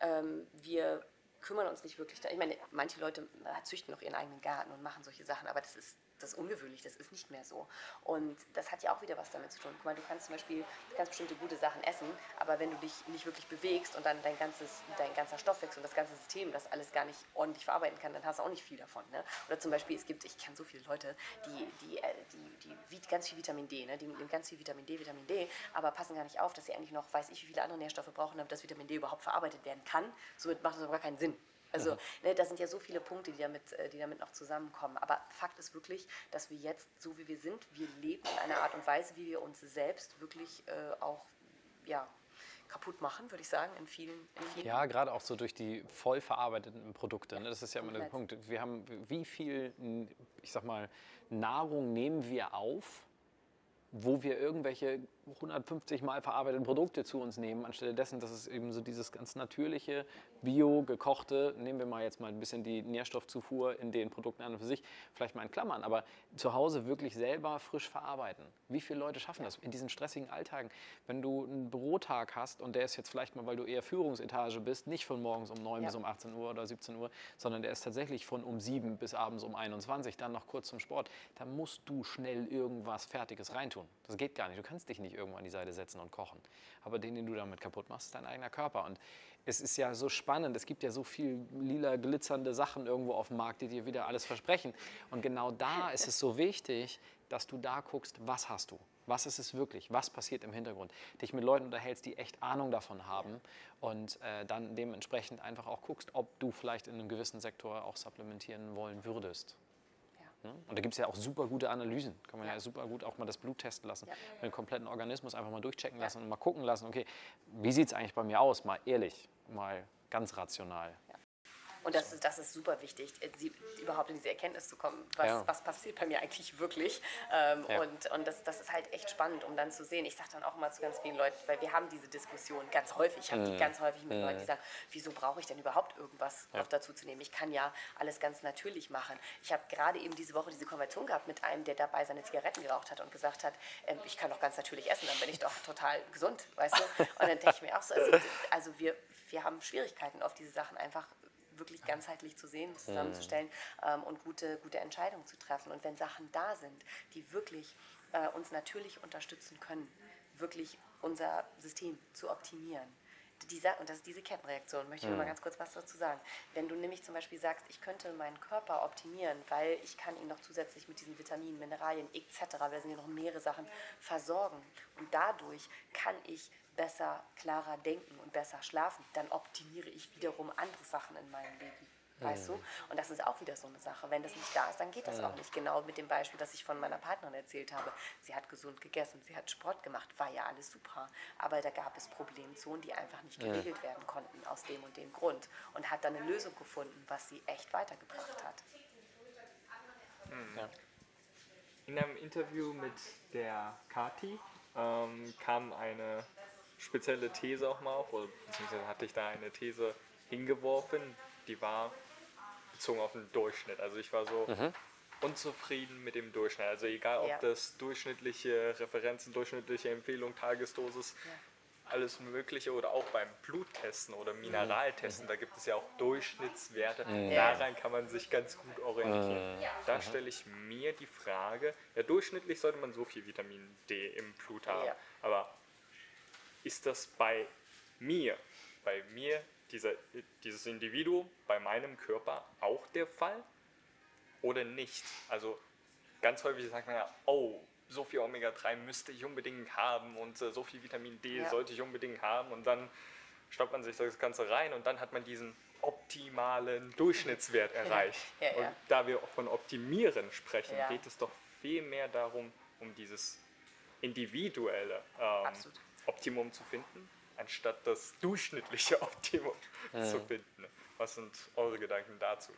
Ähm, wir kümmern uns nicht wirklich. Da. Ich meine, manche Leute äh, züchten noch ihren eigenen Garten und machen solche Sachen, aber das ist, das ist ungewöhnlich, das ist nicht mehr so. Und das hat ja auch wieder was damit zu tun. Guck mal, du kannst zum Beispiel kannst bestimmte gute Sachen essen, aber wenn du dich nicht wirklich bewegst und dann dein, ganzes, dein ganzer Stoffwechsel und das ganze System das alles gar nicht ordentlich verarbeiten kann, dann hast du auch nicht viel davon. Ne? Oder zum Beispiel, es gibt, ich kenne so viele Leute, die, die, äh, die, die ganz viel Vitamin D, ne? die nehmen ganz viel Vitamin D, Vitamin D, aber passen gar nicht auf, dass sie eigentlich noch, weiß ich, wie viele andere Nährstoffe brauchen, damit das Vitamin D überhaupt verarbeitet werden kann. Somit macht das aber gar keinen Sinn. Also ne, das sind ja so viele Punkte, die damit, äh, die damit noch zusammenkommen. Aber Fakt ist wirklich, dass wir jetzt, so wie wir sind, wir leben in einer Art und Weise, wie wir uns selbst wirklich äh, auch ja, kaputt machen, würde ich sagen, in vielen, in vielen Ja, gerade auch so durch die voll verarbeiteten Produkte. Ne? Das ist ja immer der. Punkt. Wir haben, wie viel, ich sag mal, Nahrung nehmen wir auf, wo wir irgendwelche 150 mal verarbeiteten Produkte zu uns nehmen, anstelle dessen, dass es eben so dieses ganz natürliche, bio gekochte, nehmen wir mal jetzt mal ein bisschen die Nährstoffzufuhr in den Produkten an und für sich, vielleicht mal in Klammern, aber zu Hause wirklich selber frisch verarbeiten. Wie viele Leute schaffen das in diesen stressigen Alltagen? Wenn du einen Bürotag hast und der ist jetzt vielleicht mal, weil du eher Führungsetage bist, nicht von morgens um 9 Ja. bis um 18 Uhr oder 17 Uhr, sondern der ist tatsächlich von um 7 bis abends um 21, dann noch kurz zum Sport, dann musst du schnell irgendwas Fertiges reintun. Das geht gar nicht. Du kannst dich nicht irgendwo an die Seite setzen und kochen. Aber den, den du damit kaputt machst, ist dein eigener Körper. Und es ist ja so spannend. Es gibt ja so viel lila glitzernde Sachen irgendwo auf dem Markt, die dir wieder alles versprechen. Und genau da ist es so wichtig, dass du da guckst, was hast du? Was ist es wirklich? Was passiert im Hintergrund? Dich mit Leuten unterhältst, die echt Ahnung davon haben und äh, dann dementsprechend einfach auch guckst, ob du vielleicht in einem gewissen Sektor auch supplementieren wollen würdest. Ne? Und da gibt es ja auch super gute Analysen. Kann man ja. Ja. super gut auch mal das Blut testen lassen. Ja. Den kompletten Organismus einfach mal durchchecken lassen und mal gucken lassen, okay, wie sieht es eigentlich bei mir aus? Mal ehrlich, mal ganz rational. Und das ist, das ist super wichtig, äh, sie, überhaupt in diese Erkenntnis zu kommen, was, Ja. was passiert bei mir eigentlich wirklich. Ähm, Ja. Und, und das, das ist halt echt spannend, um dann zu sehen. Ich sage dann auch immer zu ganz vielen Leuten, weil wir haben diese Diskussion ganz häufig, ich habe die ganz häufig mit Leuten, die sagen, wieso brauche ich denn überhaupt irgendwas Ja. noch dazu zu nehmen? Ich kann ja alles ganz natürlich machen. Ich habe gerade eben diese Woche diese Konversation gehabt mit einem, der dabei seine Zigaretten geraucht hat und gesagt hat, ähm, ich kann doch ganz natürlich essen, dann bin ich doch total gesund, weißt du? Und dann denke ich mir auch so, also, also wir, wir haben Schwierigkeiten, auf diese Sachen einfach wirklich ganzheitlich zu sehen, zusammenzustellen ähm, und gute, gute Entscheidungen zu treffen. Und wenn Sachen da sind, die wirklich äh, uns natürlich unterstützen können, wirklich unser System zu optimieren. Dieser, und das ist diese Kettenreaktion, möchte ich noch mal ganz kurz was dazu sagen. Wenn du nämlich zum Beispiel sagst, ich könnte meinen Körper optimieren, weil ich kann ihn noch zusätzlich mit diesen Vitaminen, Mineralien etc., weil sind ja noch mehrere Sachen, versorgen. Und dadurch kann ich besser, klarer denken und besser schlafen, dann optimiere ich wiederum andere Sachen in meinem Leben. Weißt du? Und das ist auch wieder so eine Sache. Wenn das nicht da ist, dann geht das auch nicht. Genau mit dem Beispiel, das ich von meiner Partnerin erzählt habe. Sie hat gesund gegessen, sie hat Sport gemacht, war ja alles super. Aber da gab es Problemzonen, die einfach nicht geregelt werden konnten aus dem und dem Grund. Und hat dann eine Lösung gefunden, was sie echt weitergebracht hat. Ja. In einem Interview mit der Kati ähm, kam eine spezielle These auch mal auf, oder beziehungsweise hatte ich da eine These hingeworfen, die war bezogen auf den Durchschnitt. Also ich war so unzufrieden mit dem Durchschnitt. Also egal ob Ja. das durchschnittliche Referenzen, durchschnittliche Empfehlung, Tagesdosis, alles Mögliche oder auch beim Bluttesten oder Mineraltesten, da gibt es ja auch Durchschnittswerte. Daran kann man sich ganz gut orientieren. Da stelle ich mir die Frage, ja, durchschnittlich sollte man so viel Vitamin D im Blut haben, Ja. aber ist das bei mir, bei mir, dieser, dieses Individuum, bei meinem Körper auch der Fall oder nicht? Also ganz häufig sagt man ja, oh, so viel Omega-3 müsste ich unbedingt haben und äh, so viel Vitamin D Ja. sollte ich unbedingt haben und dann stoppt man sich das Ganze rein und dann hat man diesen optimalen Durchschnittswert erreicht. Ja, ja. Und da wir von Optimieren sprechen, geht es doch viel mehr darum, um dieses individuelle ähm, Absolut. Optimum zu finden, anstatt das durchschnittliche (laughs) Optimum zu finden. Was sind eure Gedanken dazu?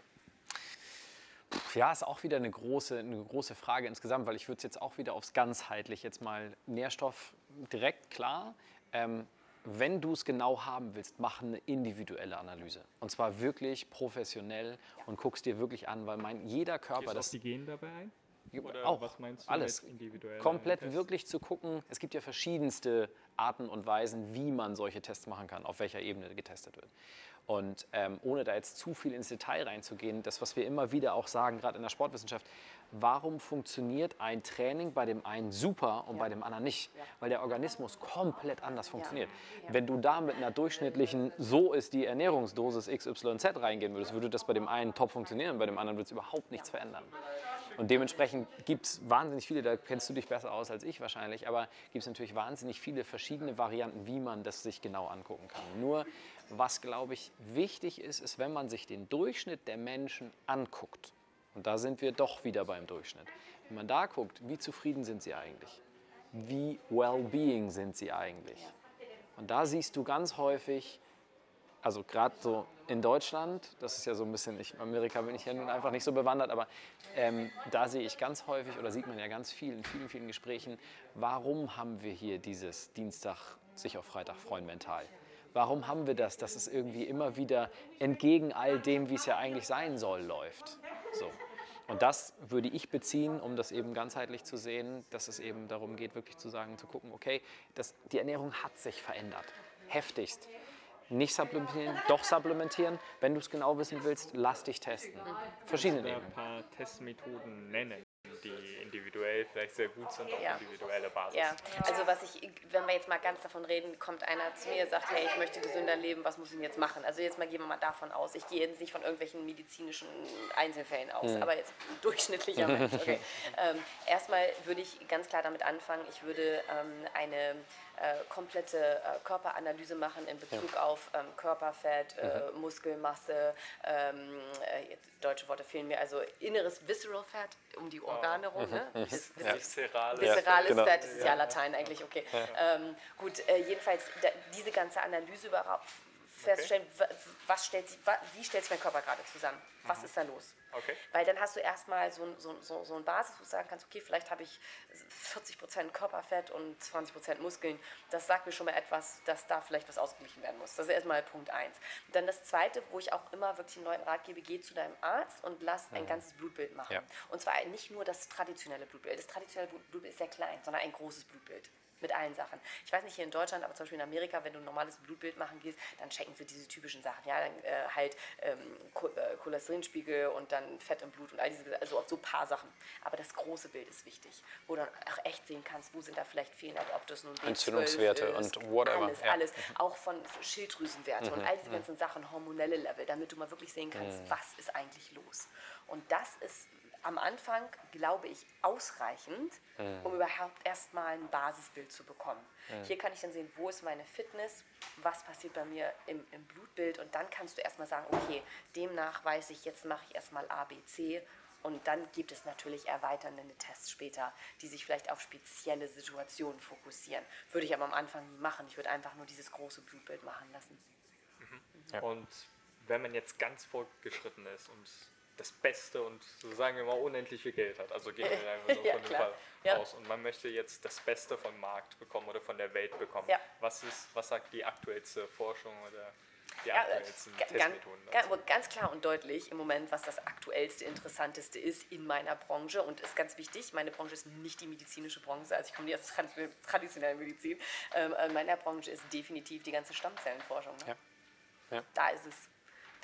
Ja, ist auch wieder eine große, eine große Frage insgesamt, weil ich würde es jetzt auch wieder aufs ganzheitlich jetzt mal Nährstoff direkt klar. Ähm, wenn du es genau haben willst, mach eine individuelle Analyse. Und zwar wirklich professionell und guckst dir wirklich an, weil mein, jeder Körper, das Gene dabei ein? Oder auch was meinst du alles individuell? komplett wirklich zu gucken. Es gibt ja verschiedenste Arten und Weisen, wie man solche Tests machen kann, auf welcher Ebene getestet wird. Und ähm, ohne da jetzt zu viel ins Detail reinzugehen, das, was wir immer wieder auch sagen, gerade in der Sportwissenschaft, warum funktioniert ein Training bei dem einen super und bei dem anderen nicht? Weil der Organismus komplett anders funktioniert. Wenn du da mit einer durchschnittlichen, so ist die Ernährungsdosis XYZ reingehen würdest, würde das bei dem einen top funktionieren, bei dem anderen würde es überhaupt nichts verändern. Und dementsprechend gibt es wahnsinnig viele, da kennst du dich besser aus als ich wahrscheinlich, aber gibt es natürlich wahnsinnig viele verschiedene Varianten, wie man das sich genau angucken kann. Nur was, glaube ich, wichtig ist, ist, wenn man sich den Durchschnitt der Menschen anguckt, und da sind wir doch wieder beim Durchschnitt, wenn man da guckt, wie zufrieden sind sie eigentlich? Wie well-being sind sie eigentlich? Und da siehst du ganz häufig, also gerade so in Deutschland, das ist ja so ein bisschen, ich, in Amerika bin ich ja nun einfach nicht so bewandert, aber ähm, da sehe ich ganz häufig oder sieht man ja ganz viel in vielen, vielen Gesprächen, warum haben wir hier dieses Dienstag sich auf Freitag freuen mental? Warum haben wir das, dass es irgendwie immer wieder entgegen all dem, wie es ja eigentlich sein soll, läuft? So. Und das würde ich beziehen, um das eben ganzheitlich zu sehen, dass es eben darum geht, wirklich zu sagen, zu gucken, okay, das, die Ernährung hat sich verändert. Heftigst. Nicht supplementieren, doch supplementieren. Wenn du es genau wissen willst, lass dich testen. Verschiedene Ebenen. ein paar Testmethoden nennen, die individuell vielleicht sehr gut sind auf Ja. individueller Basis. Ja, also was ich, wenn wir jetzt mal ganz davon reden, kommt einer zu mir und sagt, hey, ich möchte gesünder leben, was muss ich denn jetzt machen? Also jetzt mal gehen wir mal davon aus. Ich gehe jetzt nicht von irgendwelchen medizinischen Einzelfällen aus, aber jetzt durchschnittlicher Mensch. (laughs) Okay. ähm, erstmal würde ich ganz klar damit anfangen, ich würde ähm, eine äh, komplette äh, Körperanalyse machen in Bezug auf ähm, Körperfett, äh, Muskelmasse, ähm, äh, jetzt deutsche Worte fehlen mir, also inneres Visceral Fat um die Organe rum. Ne? Vis- vis- Viszerales Viszerales genau. Fett, das ist ja Latein eigentlich, okay. Ähm, gut, äh, jedenfalls da, diese ganze Analyse überhaupt feststellen, wa- was stellt wie stellt sich mein Körper gerade zusammen? Was ist da los? Okay. Weil dann hast du erstmal so, ein- so, so, so eine Basis, wo du sagen kannst, okay, vielleicht habe ich 40% Körperfett und 20% Muskeln. Das sagt mir schon mal etwas, dass da vielleicht was ausgeglichen werden muss. Das ist erstmal Punkt 1. Dann das Zweite, wo ich auch immer wirklich einen neuen Rat gebe, geh zu deinem Arzt und lass ein ganzes Blutbild machen. Ja. Und zwar nicht nur das traditionelle Blutbild. Das traditionelle Blut- Blutbild ist sehr klein, sondern ein großes Blutbild. Mit allen Sachen. Ich weiß nicht hier in Deutschland, aber zum Beispiel in Amerika, wenn du ein normales Blutbild machen gehst, dann checken sie diese typischen Sachen. Ja, dann äh, halt ähm, äh, Cholesterinspiegel und dann Fett im Blut und all diese, also so ein paar Sachen. Aber das große Bild ist wichtig, wo du dann auch echt sehen kannst, wo sind da vielleicht Fehler, ob das nun B12 Entzündungswerte ist, und whatever, Alles, ja. alles. Auch von Schilddrüsenwerte und all diese ganzen Sachen, hormonelle Level, damit du mal wirklich sehen kannst, was ist eigentlich los. Und das ist am Anfang, glaube ich, ausreichend, um überhaupt erstmal ein Basisbild zu bekommen. Hier kann ich dann sehen, wo ist meine Fitness, was passiert bei mir im, im Blutbild und dann kannst du erstmal sagen, okay, demnach weiß ich, jetzt mache ich erstmal A, B, C und dann gibt es natürlich erweiternde Tests später, die sich vielleicht auf spezielle Situationen fokussieren. Würde ich aber am Anfang nie machen. Ich würde einfach nur dieses große Blutbild machen lassen. Und wenn man jetzt ganz fortgeschritten ist und das Beste und so sagen wir mal unendlich viel Geld hat, also gehen wir einfach so (laughs) Ja, von dem klar. Fall Ja. aus und man möchte jetzt das Beste vom Markt bekommen oder von der Welt bekommen. Ja. Was ist, was sagt die aktuellste Forschung oder die Ja, aktuellsten äh, ga- ganz, Testmethoden. ga- aber ganz klar und deutlich im Moment, was das aktuellste, interessanteste ist in meiner Branche und ist ganz wichtig. Meine Branche ist nicht die medizinische Branche, also ich komme nicht aus der tradi- traditionellen Medizin. Ähm, in meiner Branche ist definitiv die ganze Stammzellenforschung. Ne? Ja. Ja. Da ist es.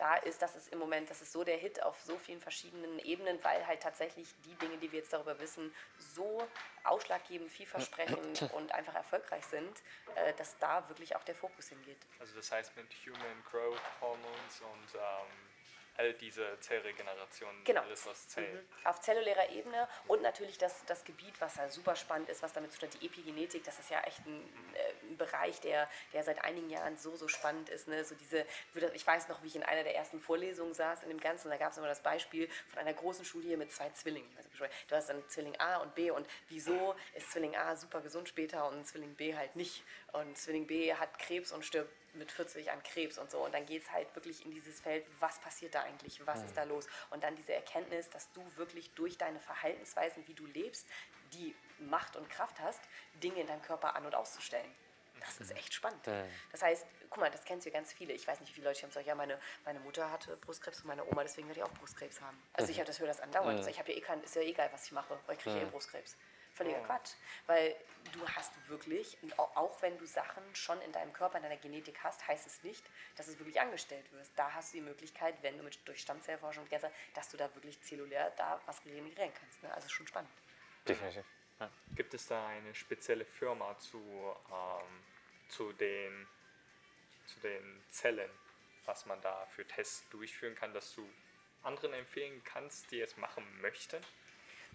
Da ist, das ist im Moment, das ist so der Hit auf so vielen verschiedenen Ebenen, weil halt tatsächlich die Dinge, die wir jetzt darüber wissen, so ausschlaggebend, vielversprechend und einfach erfolgreich sind, äh, dass da wirklich auch der Fokus hingeht. Also das heißt mit Human Growth Hormones und ähm, all diese Zellregeneration, Genau. alles was zählt. Mhm. Auf zellulärer Ebene und natürlich das, das Gebiet, was ja super spannend ist, was damit zu tun hat, die Epigenetik, das ist ja echt ein, äh, ein Bereich, der, der seit einigen Jahren so, so spannend ist. Ne? So diese, ich weiß noch, wie ich in einer der ersten Vorlesungen saß in dem Ganzen, da gab es immer das Beispiel von einer großen Studie mit zwei Zwillingen. Du hast dann Zwilling A und B und wieso ist Zwilling A super gesund später und Zwilling B halt nicht. Und Zwilling B hat Krebs und stirbt mit 40 an Krebs und so. Und dann geht es halt wirklich in dieses Feld, was passiert da eigentlich, was ist da los? Und dann diese Erkenntnis, dass du wirklich durch deine Verhaltensweisen, wie du lebst, die Macht und Kraft hast, Dinge in deinem Körper an- und auszustellen. Das ist echt spannend. Das heißt, guck mal, das kennst du ja ganz viele. Ich weiß nicht, wie viele Leute haben gesagt, ja, meine, meine Mutter hatte Brustkrebs und meine Oma, deswegen werde ich auch Brustkrebs haben. Also ich habe das höre das andauernd. Ich habe ja eh kein, ist ja egal, was ich mache, weil ich kriege ja eh Brustkrebs. Völliger Quatsch. Weil du hast wirklich, au- auch wenn du Sachen schon in deinem Körper, in deiner Genetik hast, heißt es nicht, dass es wirklich angestellt wirst. Da hast du die Möglichkeit, wenn du mit, durch Stammzellforschung, dass du da wirklich zellulär da was regenerieren kannst. Ne? Also schon spannend. Definitiv. Ja. Gibt es da eine spezielle Firma zu, ähm, zu, den, zu den Zellen, was man da für Tests durchführen kann, dass du anderen empfehlen kannst, die es machen möchten?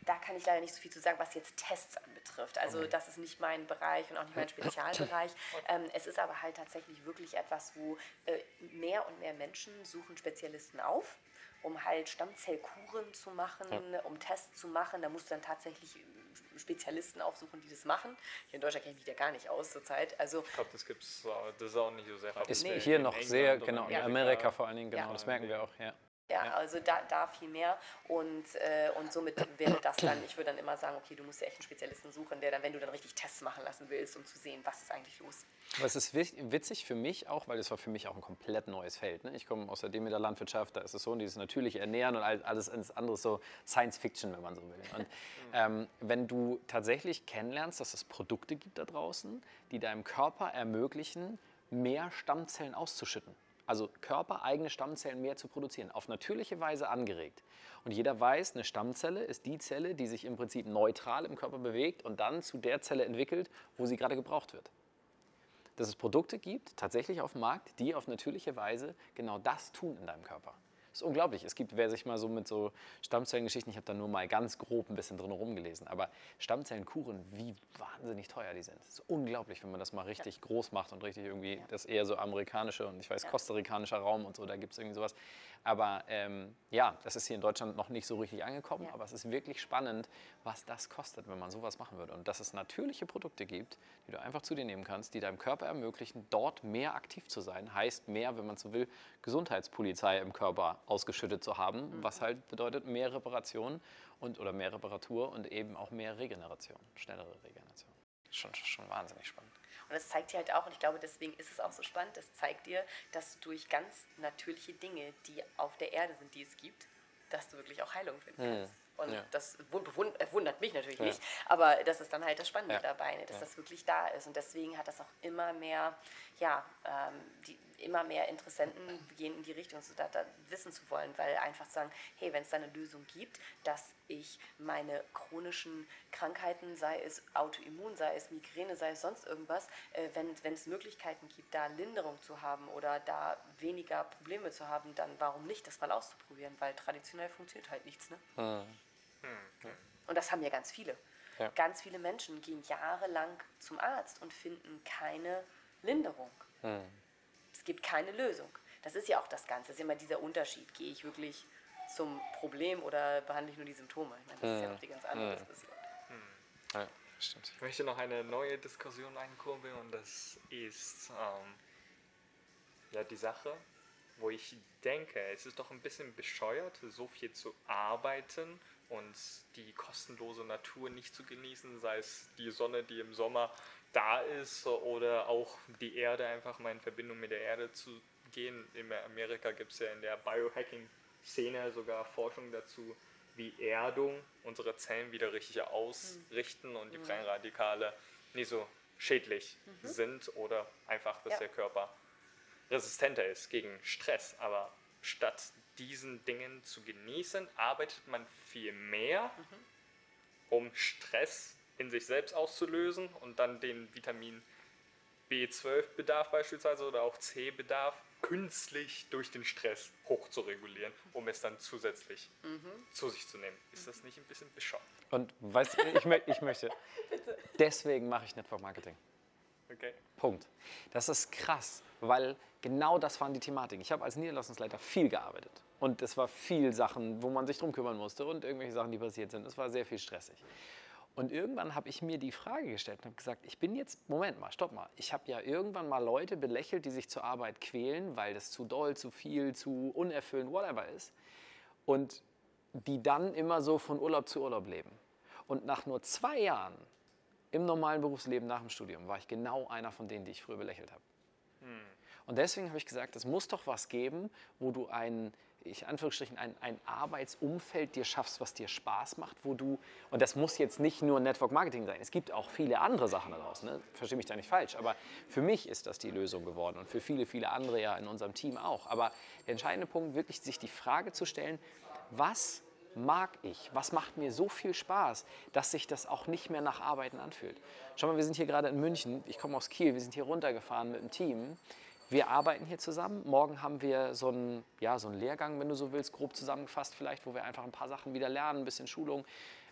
Da kann ich leider nicht so viel zu sagen, was jetzt Tests anbetrifft. Also das ist nicht mein Bereich und auch nicht mein (laughs) Spezialbereich. Ähm, es ist aber halt tatsächlich wirklich etwas, wo äh, mehr und mehr Menschen suchen Spezialisten auf, um halt Stammzellkuren zu machen, um Tests zu machen. Da musst du dann tatsächlich äh, Spezialisten aufsuchen, die das machen. Hier in Deutschland kenne ich mich da gar nicht aus zurzeit. Also Ich glaube, das gibt's, äh, das ist auch nicht so sehr Ist verbreitet. hier In noch England sehr, genau, in Ja. Amerika vor allen Dingen, genau, Ja. das merken wir auch, ja. Ja, Ja. also da, da viel mehr und, äh, und somit wäre das dann, ich würde dann immer sagen, okay, du musst dir echt einen Spezialisten suchen, der dann, wenn du dann richtig Tests machen lassen willst, um zu sehen, was ist eigentlich los. Aber es ist witzig für mich auch, weil es war für mich auch ein komplett neues Feld. Ne? Ich komme aus der Demeter Landwirtschaft, da ist es so, und dieses natürliche Ernähren und all- alles, alles andere so Science Fiction, wenn man so will. Und (laughs) ähm, wenn du tatsächlich kennenlernst, dass es Produkte gibt da draußen, die deinem Körper ermöglichen, mehr Stammzellen auszuschütten. Also körpereigene Stammzellen mehr zu produzieren, auf natürliche Weise angeregt. Und jeder weiß, eine Stammzelle ist die Zelle, die sich im Prinzip neutral im Körper bewegt und dann zu der Zelle entwickelt, wo sie gerade gebraucht wird dass es Produkte gibt, tatsächlich auf dem Markt, die auf natürliche Weise genau das tun in deinem Körper. Das ist unglaublich. Es gibt, wer sich mal so mit so Stammzellengeschichten, ich habe da nur mal ganz grob ein bisschen drin rumgelesen, aber Stammzellenkuren, wie wahnsinnig teuer die sind. Das ist unglaublich, wenn man das mal richtig groß macht und richtig irgendwie, das ist eher so amerikanische und ich weiß, Ja. kostarikanischer Raum und so, da gibt es irgendwie sowas. Aber ähm, ja, das ist hier in Deutschland noch nicht so richtig angekommen, Ja. aber es ist wirklich spannend, was das kostet, wenn man sowas machen würde. Und dass es natürliche Produkte gibt, die du einfach zu dir nehmen kannst, die deinem Körper ermöglichen, dort mehr aktiv zu sein. Heißt mehr, wenn man so will, Gesundheitspolizei im Körper ausgeschüttet zu haben, was halt bedeutet mehr Reparation und, oder mehr Reparatur und eben auch mehr Regeneration, schnellere Regeneration. Schon, schon wahnsinnig spannend. Und das zeigt dir halt auch, und ich glaube, deswegen ist es auch so spannend, das zeigt dir, dass du durch ganz natürliche Dinge, die auf der Erde sind, die es gibt, dass du wirklich auch Heilung finden kannst. Und Ja. das äh, wundert mich natürlich Ja. nicht, aber das ist dann halt das Spannende Ja. dabei, ne, dass das wirklich da ist. Und deswegen hat das auch immer mehr, ja, ähm, die, immer mehr Interessenten gehen in die Richtung, so da, da wissen zu wollen, weil einfach sagen, hey, wenn es da eine Lösung gibt, dass ich meine chronischen Krankheiten, sei es Autoimmun, sei es Migräne, sei es sonst irgendwas, äh, wenn wenn es Möglichkeiten gibt, da Linderung zu haben oder da weniger Probleme zu haben, dann warum nicht das mal auszuprobieren, weil traditionell funktioniert halt nichts. Ne? Und das haben ja ganz viele. Ja. Ganz viele Menschen gehen jahrelang zum Arzt und finden keine Linderung. Es gibt keine Lösung. Das ist ja auch das Ganze. Es ist immer dieser Unterschied. Gehe ich wirklich zum Problem oder behandle ich nur die Symptome? Ich meine, das ist ja noch die ganz andere Diskussion. Ja, stimmt. Ich möchte noch eine neue Diskussion einkurbeln und das ist ähm, ja die Sache, wo ich denke, es ist doch ein bisschen bescheuert, so viel zu arbeiten und die kostenlose Natur nicht zu genießen, sei es die Sonne, die im Sommer da ist oder auch die Erde einfach mal in Verbindung mit der Erde zu gehen. In Amerika gibt es ja in der Biohacking-Szene sogar Forschung dazu, wie Erdung unsere Zellen wieder richtig ausrichten und die freien Radikale nicht so schädlich sind oder einfach, dass Ja. der Körper resistenter ist gegen Stress. Aber statt diesen Dingen zu genießen, arbeitet man viel mehr, um Stress in sich selbst auszulösen und dann den Vitamin B12-Bedarf beispielsweise oder auch C-Bedarf künstlich durch den Stress hoch zu regulieren, um es dann zusätzlich zu sich zu nehmen. Ist das nicht ein bisschen bescheuert? Und weißt, du, ich, mö- ich möchte, (laughs) deswegen mache ich Network Marketing. Okay. Punkt. Das ist krass, weil genau das waren die Thematiken. Ich habe als Niederlassungsleiter viel gearbeitet. Und es war viel Sachen, wo man sich drum kümmern musste und irgendwelche Sachen, die passiert sind. Es war sehr viel stressig. Und irgendwann habe ich mir die Frage gestellt und habe gesagt, ich bin jetzt, Moment mal, stopp mal. Ich habe ja irgendwann mal Leute belächelt, die sich zur Arbeit quälen, weil das zu doll, zu viel, zu unerfüllend, whatever ist. Und die dann immer so von Urlaub zu Urlaub leben. Und nach nur zwei Jahren im normalen Berufsleben nach dem Studium war ich genau einer von denen, die ich früher belächelt habe. Und deswegen habe ich gesagt, es muss doch was geben, wo du ein, ich Anführungsstrichen, ein, ein Arbeitsumfeld dir schaffst, was dir Spaß macht, wo du, und das muss jetzt nicht nur Network Marketing sein, es gibt auch viele andere Sachen daraus, ne? verstehe mich da nicht falsch, aber für mich ist das die Lösung geworden und für viele, viele andere ja in unserem Team auch. Aber der entscheidende Punkt, wirklich sich die Frage zu stellen, was mag ich? Was macht mir so viel Spaß, dass sich das auch nicht mehr nach Arbeiten anfühlt? Schau mal, wir sind hier gerade in München. Ich komme aus Kiel. Wir sind hier runtergefahren mit dem Team. Wir arbeiten hier zusammen. Morgen haben wir so einen, ja, so einen Lehrgang, wenn du so willst, grob zusammengefasst vielleicht, wo wir einfach ein paar Sachen wieder lernen, ein bisschen Schulung.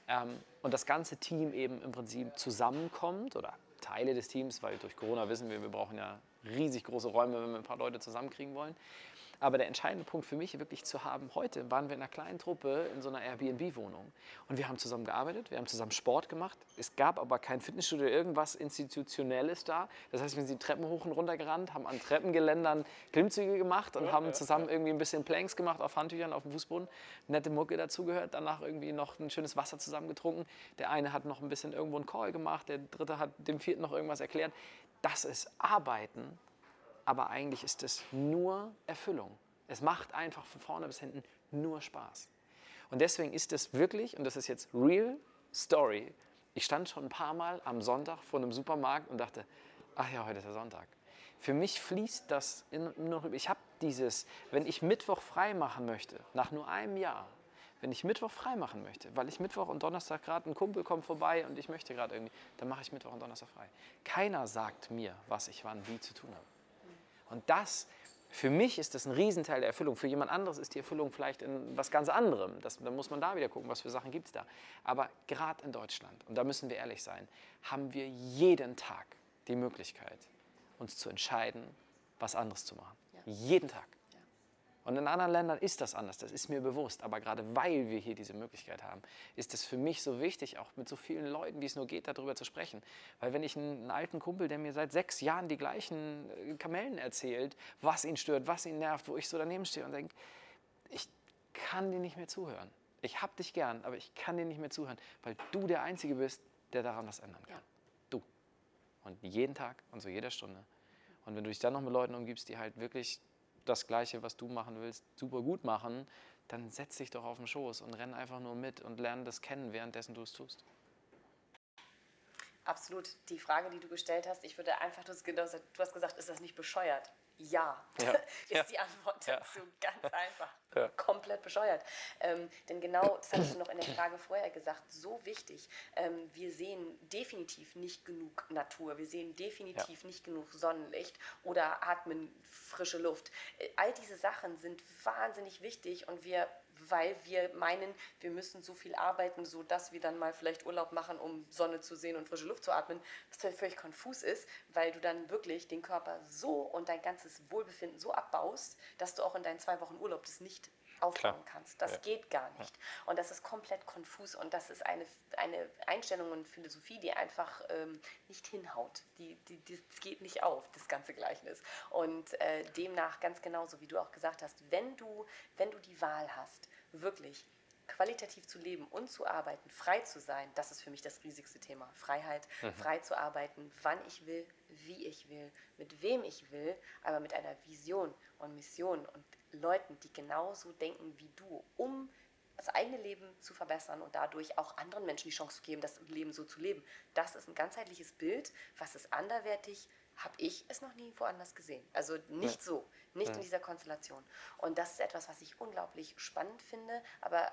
Ähm, und das ganze Team eben im Prinzip zusammenkommt oder Teile des Teams, weil durch Corona wissen wir, wir brauchen ja riesig große Räume, wenn wir ein paar Leute zusammenkriegen wollen. Aber der entscheidende Punkt für mich wirklich zu haben, heute waren wir in einer kleinen Truppe in so einer Airbnb-Wohnung und wir haben zusammen gearbeitet, wir haben zusammen Sport gemacht. Es gab aber kein Fitnessstudio, irgendwas Institutionelles da. Das heißt, wir sind die Treppen hoch und runter gerannt, haben an Treppengeländern Klimmzüge gemacht und haben zusammen irgendwie ein bisschen Planks gemacht auf Handtüchern, auf dem Fußboden. Nette Mucke dazugehört, danach irgendwie noch ein schönes Wasser zusammen getrunken. Der eine hat noch ein bisschen irgendwo einen Call gemacht, der dritte hat dem vierten noch irgendwas erklärt. Das ist Arbeiten aber eigentlich ist es nur Erfüllung. Es macht einfach von vorne bis hinten nur Spaß. Und deswegen ist es wirklich, und das ist jetzt real story, ich stand schon ein paar Mal am Sonntag vor einem Supermarkt und dachte, ach ja, heute ist der Sonntag. Für mich fließt das nur, ich habe dieses, wenn ich Mittwoch frei machen möchte, nach nur einem Jahr, wenn ich Mittwoch frei machen möchte, weil ich Mittwoch und Donnerstag gerade ein Kumpel kommt vorbei und ich möchte gerade irgendwie, dann mache ich Mittwoch und Donnerstag frei. Keiner sagt mir, was ich wann wie zu tun habe. Und das, für mich ist das ein Riesenteil der Erfüllung. Für jemand anderes ist die Erfüllung vielleicht in was ganz anderem. Das, da muss man da wieder gucken, was für Sachen gibt es da. Aber gerade in Deutschland, und da müssen wir ehrlich sein, haben wir jeden Tag die Möglichkeit, uns zu entscheiden, was anderes zu machen. Jeden Tag. Und in anderen Ländern ist das anders, das ist mir bewusst. Aber gerade weil wir hier diese Möglichkeit haben, ist es für mich so wichtig, auch mit so vielen Leuten, wie es nur geht, darüber zu sprechen. Weil wenn ich einen, alten Kumpel, der mir seit sechs Jahren die gleichen äh, Kamellen erzählt, was ihn stört, was ihn nervt, wo ich so daneben stehe und denke, ich kann dir nicht mehr zuhören. Ich hab dich gern, aber ich kann dir nicht mehr zuhören, weil du der Einzige bist, der daran was ändern kann. Ja. Du. Und jeden Tag und zu jeder Stunde. Und wenn du dich dann noch mit Leuten umgibst, die halt wirklich das Gleiche, was du machen willst, super gut machen, dann setz dich doch auf den Schoß und renn einfach nur mit und lerne das kennen, währenddessen du es tust. Absolut. Die Frage, die du gestellt hast, ich würde einfach, du hast genau gesagt- du hast gesagt, ist das nicht bescheuert? Ja, Ja. (laughs) ist Ja. die Antwort Ja. dazu. Ganz einfach. Ja. Komplett bescheuert. Ähm, denn genau, das hattest du noch in der Frage vorher gesagt, so wichtig. Ähm, wir sehen definitiv nicht genug Natur. Wir sehen definitiv nicht genug Sonnenlicht oder atmen frische Luft. Äh, All diese Sachen sind wahnsinnig wichtig und wir weil wir meinen, wir müssen so viel arbeiten, sodass wir dann mal vielleicht Urlaub machen, um Sonne zu sehen und frische Luft zu atmen, was völlig konfus ist, weil du dann wirklich den Körper so und dein ganzes Wohlbefinden so abbaust, dass du auch in deinen zwei Wochen Urlaub das nicht aufbauen Klar. kannst. Das Ja. geht gar nicht. Und das ist komplett konfus und das ist eine, eine Einstellung und Philosophie, die einfach ähm, nicht hinhaut. Die, die, das geht nicht auf, das ganze Gleichnis. Und äh, demnach ganz genauso, wie du auch gesagt hast, wenn du, wenn du die Wahl hast, wirklich qualitativ zu leben und zu arbeiten, frei zu sein, das ist für mich das riesigste Thema. Freiheit, frei zu arbeiten, wann ich will, wie ich will, mit wem ich will, aber mit einer Vision und Mission und Leuten, die genauso denken wie du, um das eigene Leben zu verbessern und dadurch auch anderen Menschen die Chance zu geben, das Leben so zu leben. Das ist ein ganzheitliches Bild, was ist anderwertig, habe ich es noch nie woanders gesehen. Also nicht ja. so, nicht ja. in dieser Konstellation. Und das ist etwas, was ich unglaublich spannend finde, aber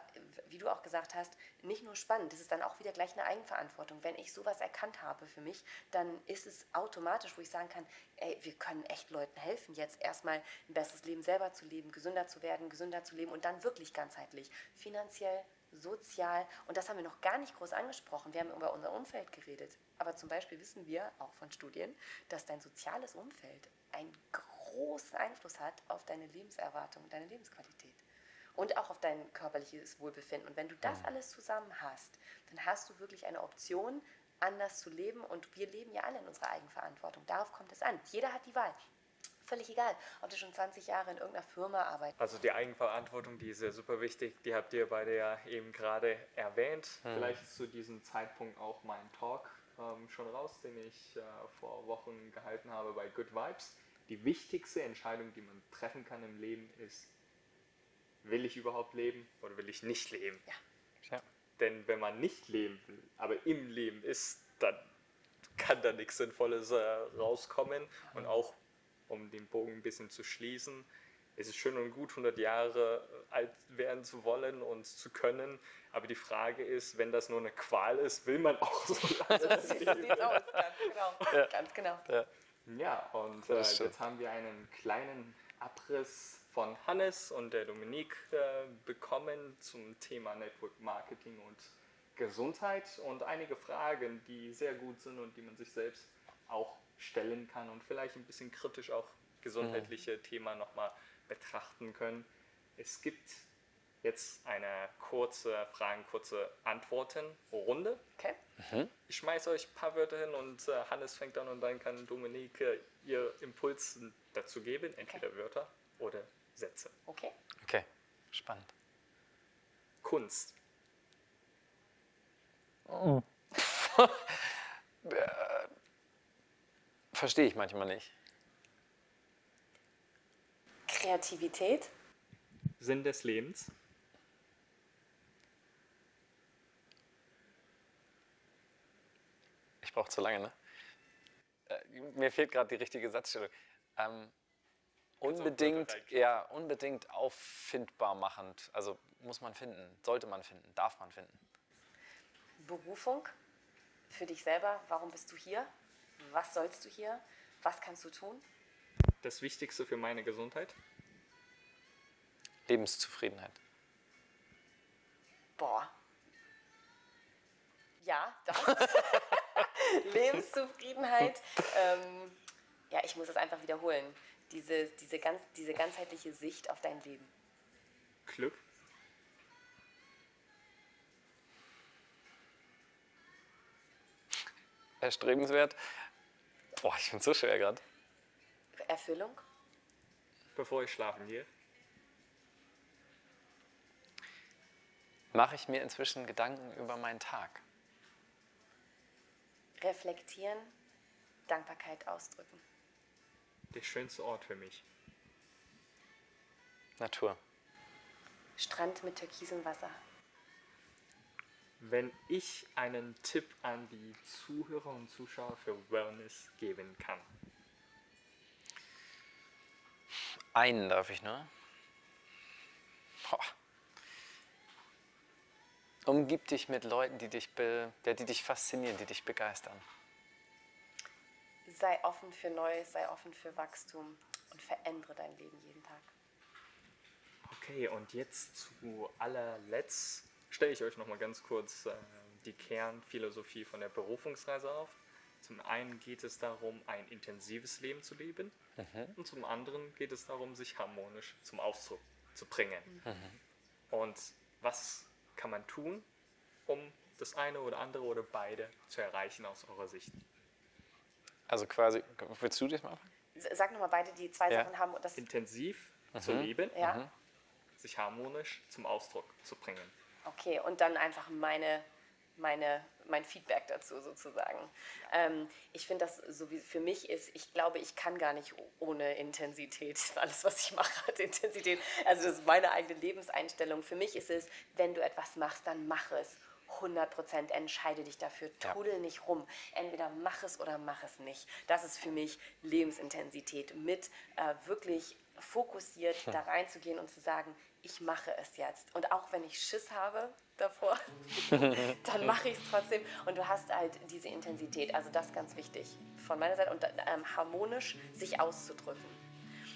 wie du auch gesagt hast, nicht nur spannend, das ist dann auch wieder gleich eine Eigenverantwortung. Wenn ich sowas erkannt habe für mich, dann ist es automatisch, wo ich sagen kann, ey, wir können echt Leuten helfen, jetzt erstmal ein besseres Leben selber zu leben, gesünder zu werden, gesünder zu leben und dann wirklich ganzheitlich, finanziell, sozial. Und das haben wir noch gar nicht groß angesprochen. Wir haben über unser Umfeld geredet. Aber zum Beispiel wissen wir auch von Studien, dass dein soziales Umfeld einen großen Einfluss hat auf deine Lebenserwartung, deine Lebensqualität und auch auf dein körperliches Wohlbefinden. Und wenn du das mhm. alles zusammen hast, dann hast du wirklich eine Option, anders zu leben. Und wir leben ja alle in unserer Eigenverantwortung. Darauf kommt es an. Jeder hat die Wahl völlig egal, ob du schon 20 Jahre in irgendeiner Firma arbeitest. Also die Eigenverantwortung, die ist ja super wichtig, die habt ihr beide ja eben gerade erwähnt. Hm. Vielleicht ist zu diesem Zeitpunkt auch mein Talk ähm, schon raus, den ich äh, vor Wochen gehalten habe bei Good Vibes. Die wichtigste Entscheidung, die man treffen kann im Leben, ist, will ich überhaupt leben oder will ich nicht leben? Ja. ja. Denn wenn man nicht leben will, aber im Leben ist, dann kann da nichts Sinnvolles äh, rauskommen. Und auch um den Bogen ein bisschen zu schließen. Es ist schön und gut, 100 Jahre alt werden zu wollen und zu können, aber die Frage ist, wenn das nur eine Qual ist, will man auch so (laughs) lange so sieht aus, ganz genau. Ja. Ganz genau. Ja, ja und äh, jetzt haben wir einen kleinen Abriss von Hannes und der Dominique äh, bekommen zum Thema Network Marketing und Gesundheit und einige Fragen, die sehr gut sind und die man sich selbst auch stellen kann und vielleicht ein bisschen kritisch auch gesundheitliche mhm. Themen nochmal betrachten können. Es gibt jetzt eine kurze Fragen, kurze Antworten-Runde. Okay. Mhm. Ich schmeiße euch ein paar Wörter hin und äh, Hannes fängt an und dann kann Dominike ihr Impuls dazu geben, entweder okay. Wörter oder Sätze. Okay. Okay, spannend. Kunst. Oh. (laughs) Verstehe ich manchmal nicht. Kreativität. Sinn des Lebens. Ich brauche zu lange, ne? Äh, mir fehlt gerade die richtige Satzstellung. Ähm, unbedingt, ja, unbedingt auffindbar machend. Also muss man finden, sollte man finden, darf man finden. Berufung für dich selber. Warum bist du hier? Was sollst du hier? Was kannst du tun? Das Wichtigste für meine Gesundheit? Lebenszufriedenheit. Boah. Ja, das. (laughs) Lebenszufriedenheit. Ähm, ja, ich muss es einfach wiederholen. Diese, diese, ganz, diese ganzheitliche Sicht auf dein Leben. Glück. Erstrebenswert. Boah, ich bin so schwer gerade. Erfüllung? Bevor ich schlafen gehe. Mache ich mir inzwischen Gedanken über meinen Tag. Reflektieren, Dankbarkeit ausdrücken. Der schönste Ort für mich. Natur. Strand mit türkisem Wasser. wenn ich einen Tipp an die Zuhörer und Zuschauer für Wellness geben kann? Einen darf ich, ne? Boah. Umgib dich mit Leuten, die dich, be, die dich faszinieren, die dich begeistern. Sei offen für Neues, sei offen für Wachstum und verändere dein Leben jeden Tag. Okay, und jetzt zu allerletzt stelle ich euch noch mal ganz kurz äh, die Kernphilosophie von der Berufungsreise auf. Zum einen geht es darum, ein intensives Leben zu leben mhm. und zum anderen geht es darum, sich harmonisch zum Ausdruck zu bringen. Mhm. Und was kann man tun, um das eine oder andere oder beide zu erreichen aus eurer Sicht? Also quasi, willst du das mal? Sag nochmal beide, die zwei ja. Sachen haben. Das Intensiv mhm. zu leben, ja. Mhm. sich harmonisch zum Ausdruck zu bringen. Okay, und dann einfach meine meine, mein Feedback dazu sozusagen. Ähm, ich finde das so wie für mich ist, ich glaube, ich kann gar nicht ohne Intensität. (laughs) Alles, was ich mache, hat Intensität. Also das ist meine eigene Lebenseinstellung. Für mich ist es, wenn du etwas machst, dann mach es. 100 Prozent entscheide dich dafür, trudel ja. nicht rum. Entweder mach es oder mach es nicht. Das ist für mich Lebensintensität mit äh, wirklich fokussiert hm. da reinzugehen und zu sagen, ich mache es jetzt. Und auch wenn ich Schiss habe davor, (laughs) dann mache ich es trotzdem. Und du hast halt diese Intensität. Also das ist ganz wichtig von meiner Seite. Und ähm, harmonisch sich auszudrücken.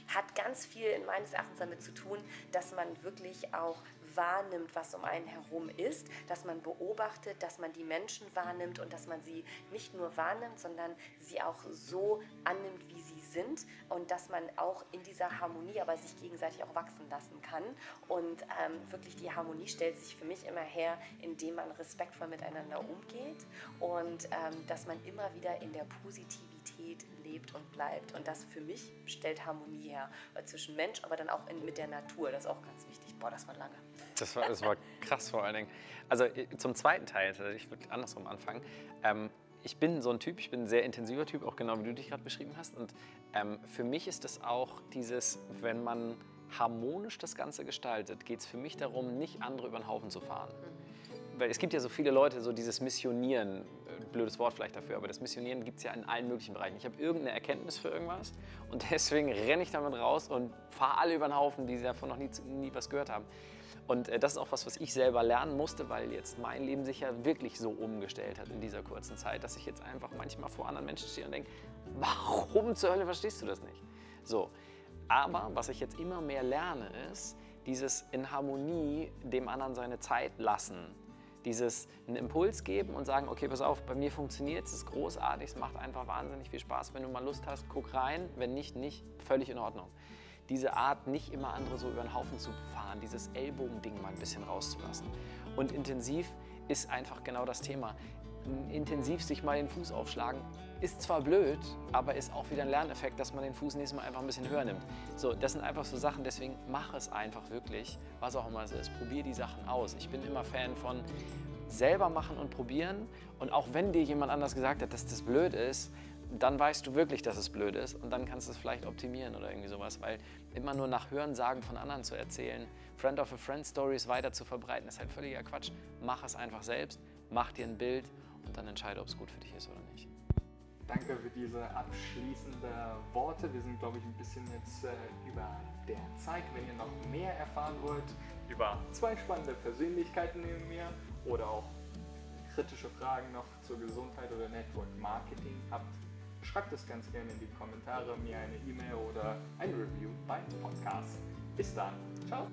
Hat ganz viel meines Erachtens damit zu tun, dass man wirklich auch wahrnimmt, was um einen herum ist, dass man beobachtet, dass man die Menschen wahrnimmt und dass man sie nicht nur wahrnimmt, sondern sie auch so annimmt, wie sie sind und dass man auch in dieser Harmonie aber sich gegenseitig auch wachsen lassen kann. Und ähm, wirklich die Harmonie stellt sich für mich immer her, indem man respektvoll miteinander umgeht und ähm, dass man immer wieder in der Positivität lebt und bleibt. Und das für mich stellt Harmonie her äh, zwischen Mensch, aber dann auch in, mit der Natur. Das ist auch ganz wichtig. Boah, das war lange. Das war, das war krass vor allen Dingen. Also äh, zum zweiten Teil, ich würde andersrum anfangen. Ähm, ich bin so ein Typ, ich bin ein sehr intensiver Typ, auch genau wie du dich gerade beschrieben hast. Und ähm, für mich ist es auch dieses, wenn man harmonisch das Ganze gestaltet, geht es für mich darum, nicht andere über den Haufen zu fahren. Weil es gibt ja so viele Leute, so dieses Missionieren, äh, blödes Wort vielleicht dafür, aber das Missionieren gibt es ja in allen möglichen Bereichen. Ich habe irgendeine Erkenntnis für irgendwas und (laughs) deswegen renne ich damit raus und fahre alle über den Haufen, die davon noch nie, nie was gehört haben. Und äh, das ist auch was, was ich selber lernen musste, weil jetzt mein Leben sich ja wirklich so umgestellt hat in dieser kurzen Zeit, dass ich jetzt einfach manchmal vor anderen Menschen stehe und denke, warum zur Hölle verstehst du das nicht? So, aber was ich jetzt immer mehr lerne, ist dieses in Harmonie dem anderen seine Zeit lassen. Dieses einen Impuls geben und sagen, okay, pass auf, bei mir funktioniert es, ist großartig, es macht einfach wahnsinnig viel Spaß. Wenn du mal Lust hast, guck rein, wenn nicht, nicht, völlig in Ordnung diese Art, nicht immer andere so über den Haufen zu fahren, dieses Ellbogending mal ein bisschen rauszulassen. Und intensiv ist einfach genau das Thema. Intensiv sich mal den Fuß aufschlagen, ist zwar blöd, aber ist auch wieder ein Lerneffekt, dass man den Fuß nächstes Mal einfach ein bisschen höher nimmt. So, das sind einfach so Sachen, deswegen mach es einfach wirklich, was auch immer es ist. Probier die Sachen aus. Ich bin immer Fan von selber machen und probieren. Und auch wenn dir jemand anders gesagt hat, dass das blöd ist, dann weißt du wirklich, dass es blöd ist und dann kannst du es vielleicht optimieren oder irgendwie sowas, weil immer nur nach Hörensagen von anderen zu erzählen, Friend of a Friend Stories weiter zu verbreiten, ist halt völliger Quatsch. Mach es einfach selbst, mach dir ein Bild und dann entscheide, ob es gut für dich ist oder nicht. Danke für diese abschließenden Worte. Wir sind, glaube ich, ein bisschen jetzt äh, über der Zeit. Wenn ihr noch mehr erfahren wollt über zwei spannende Persönlichkeiten neben mir oder auch kritische Fragen noch zur Gesundheit oder Network Marketing habt, Schreibt es ganz gerne in die Kommentare, mir eine E-Mail oder ein Review beim Podcast. Bis dann. Ciao.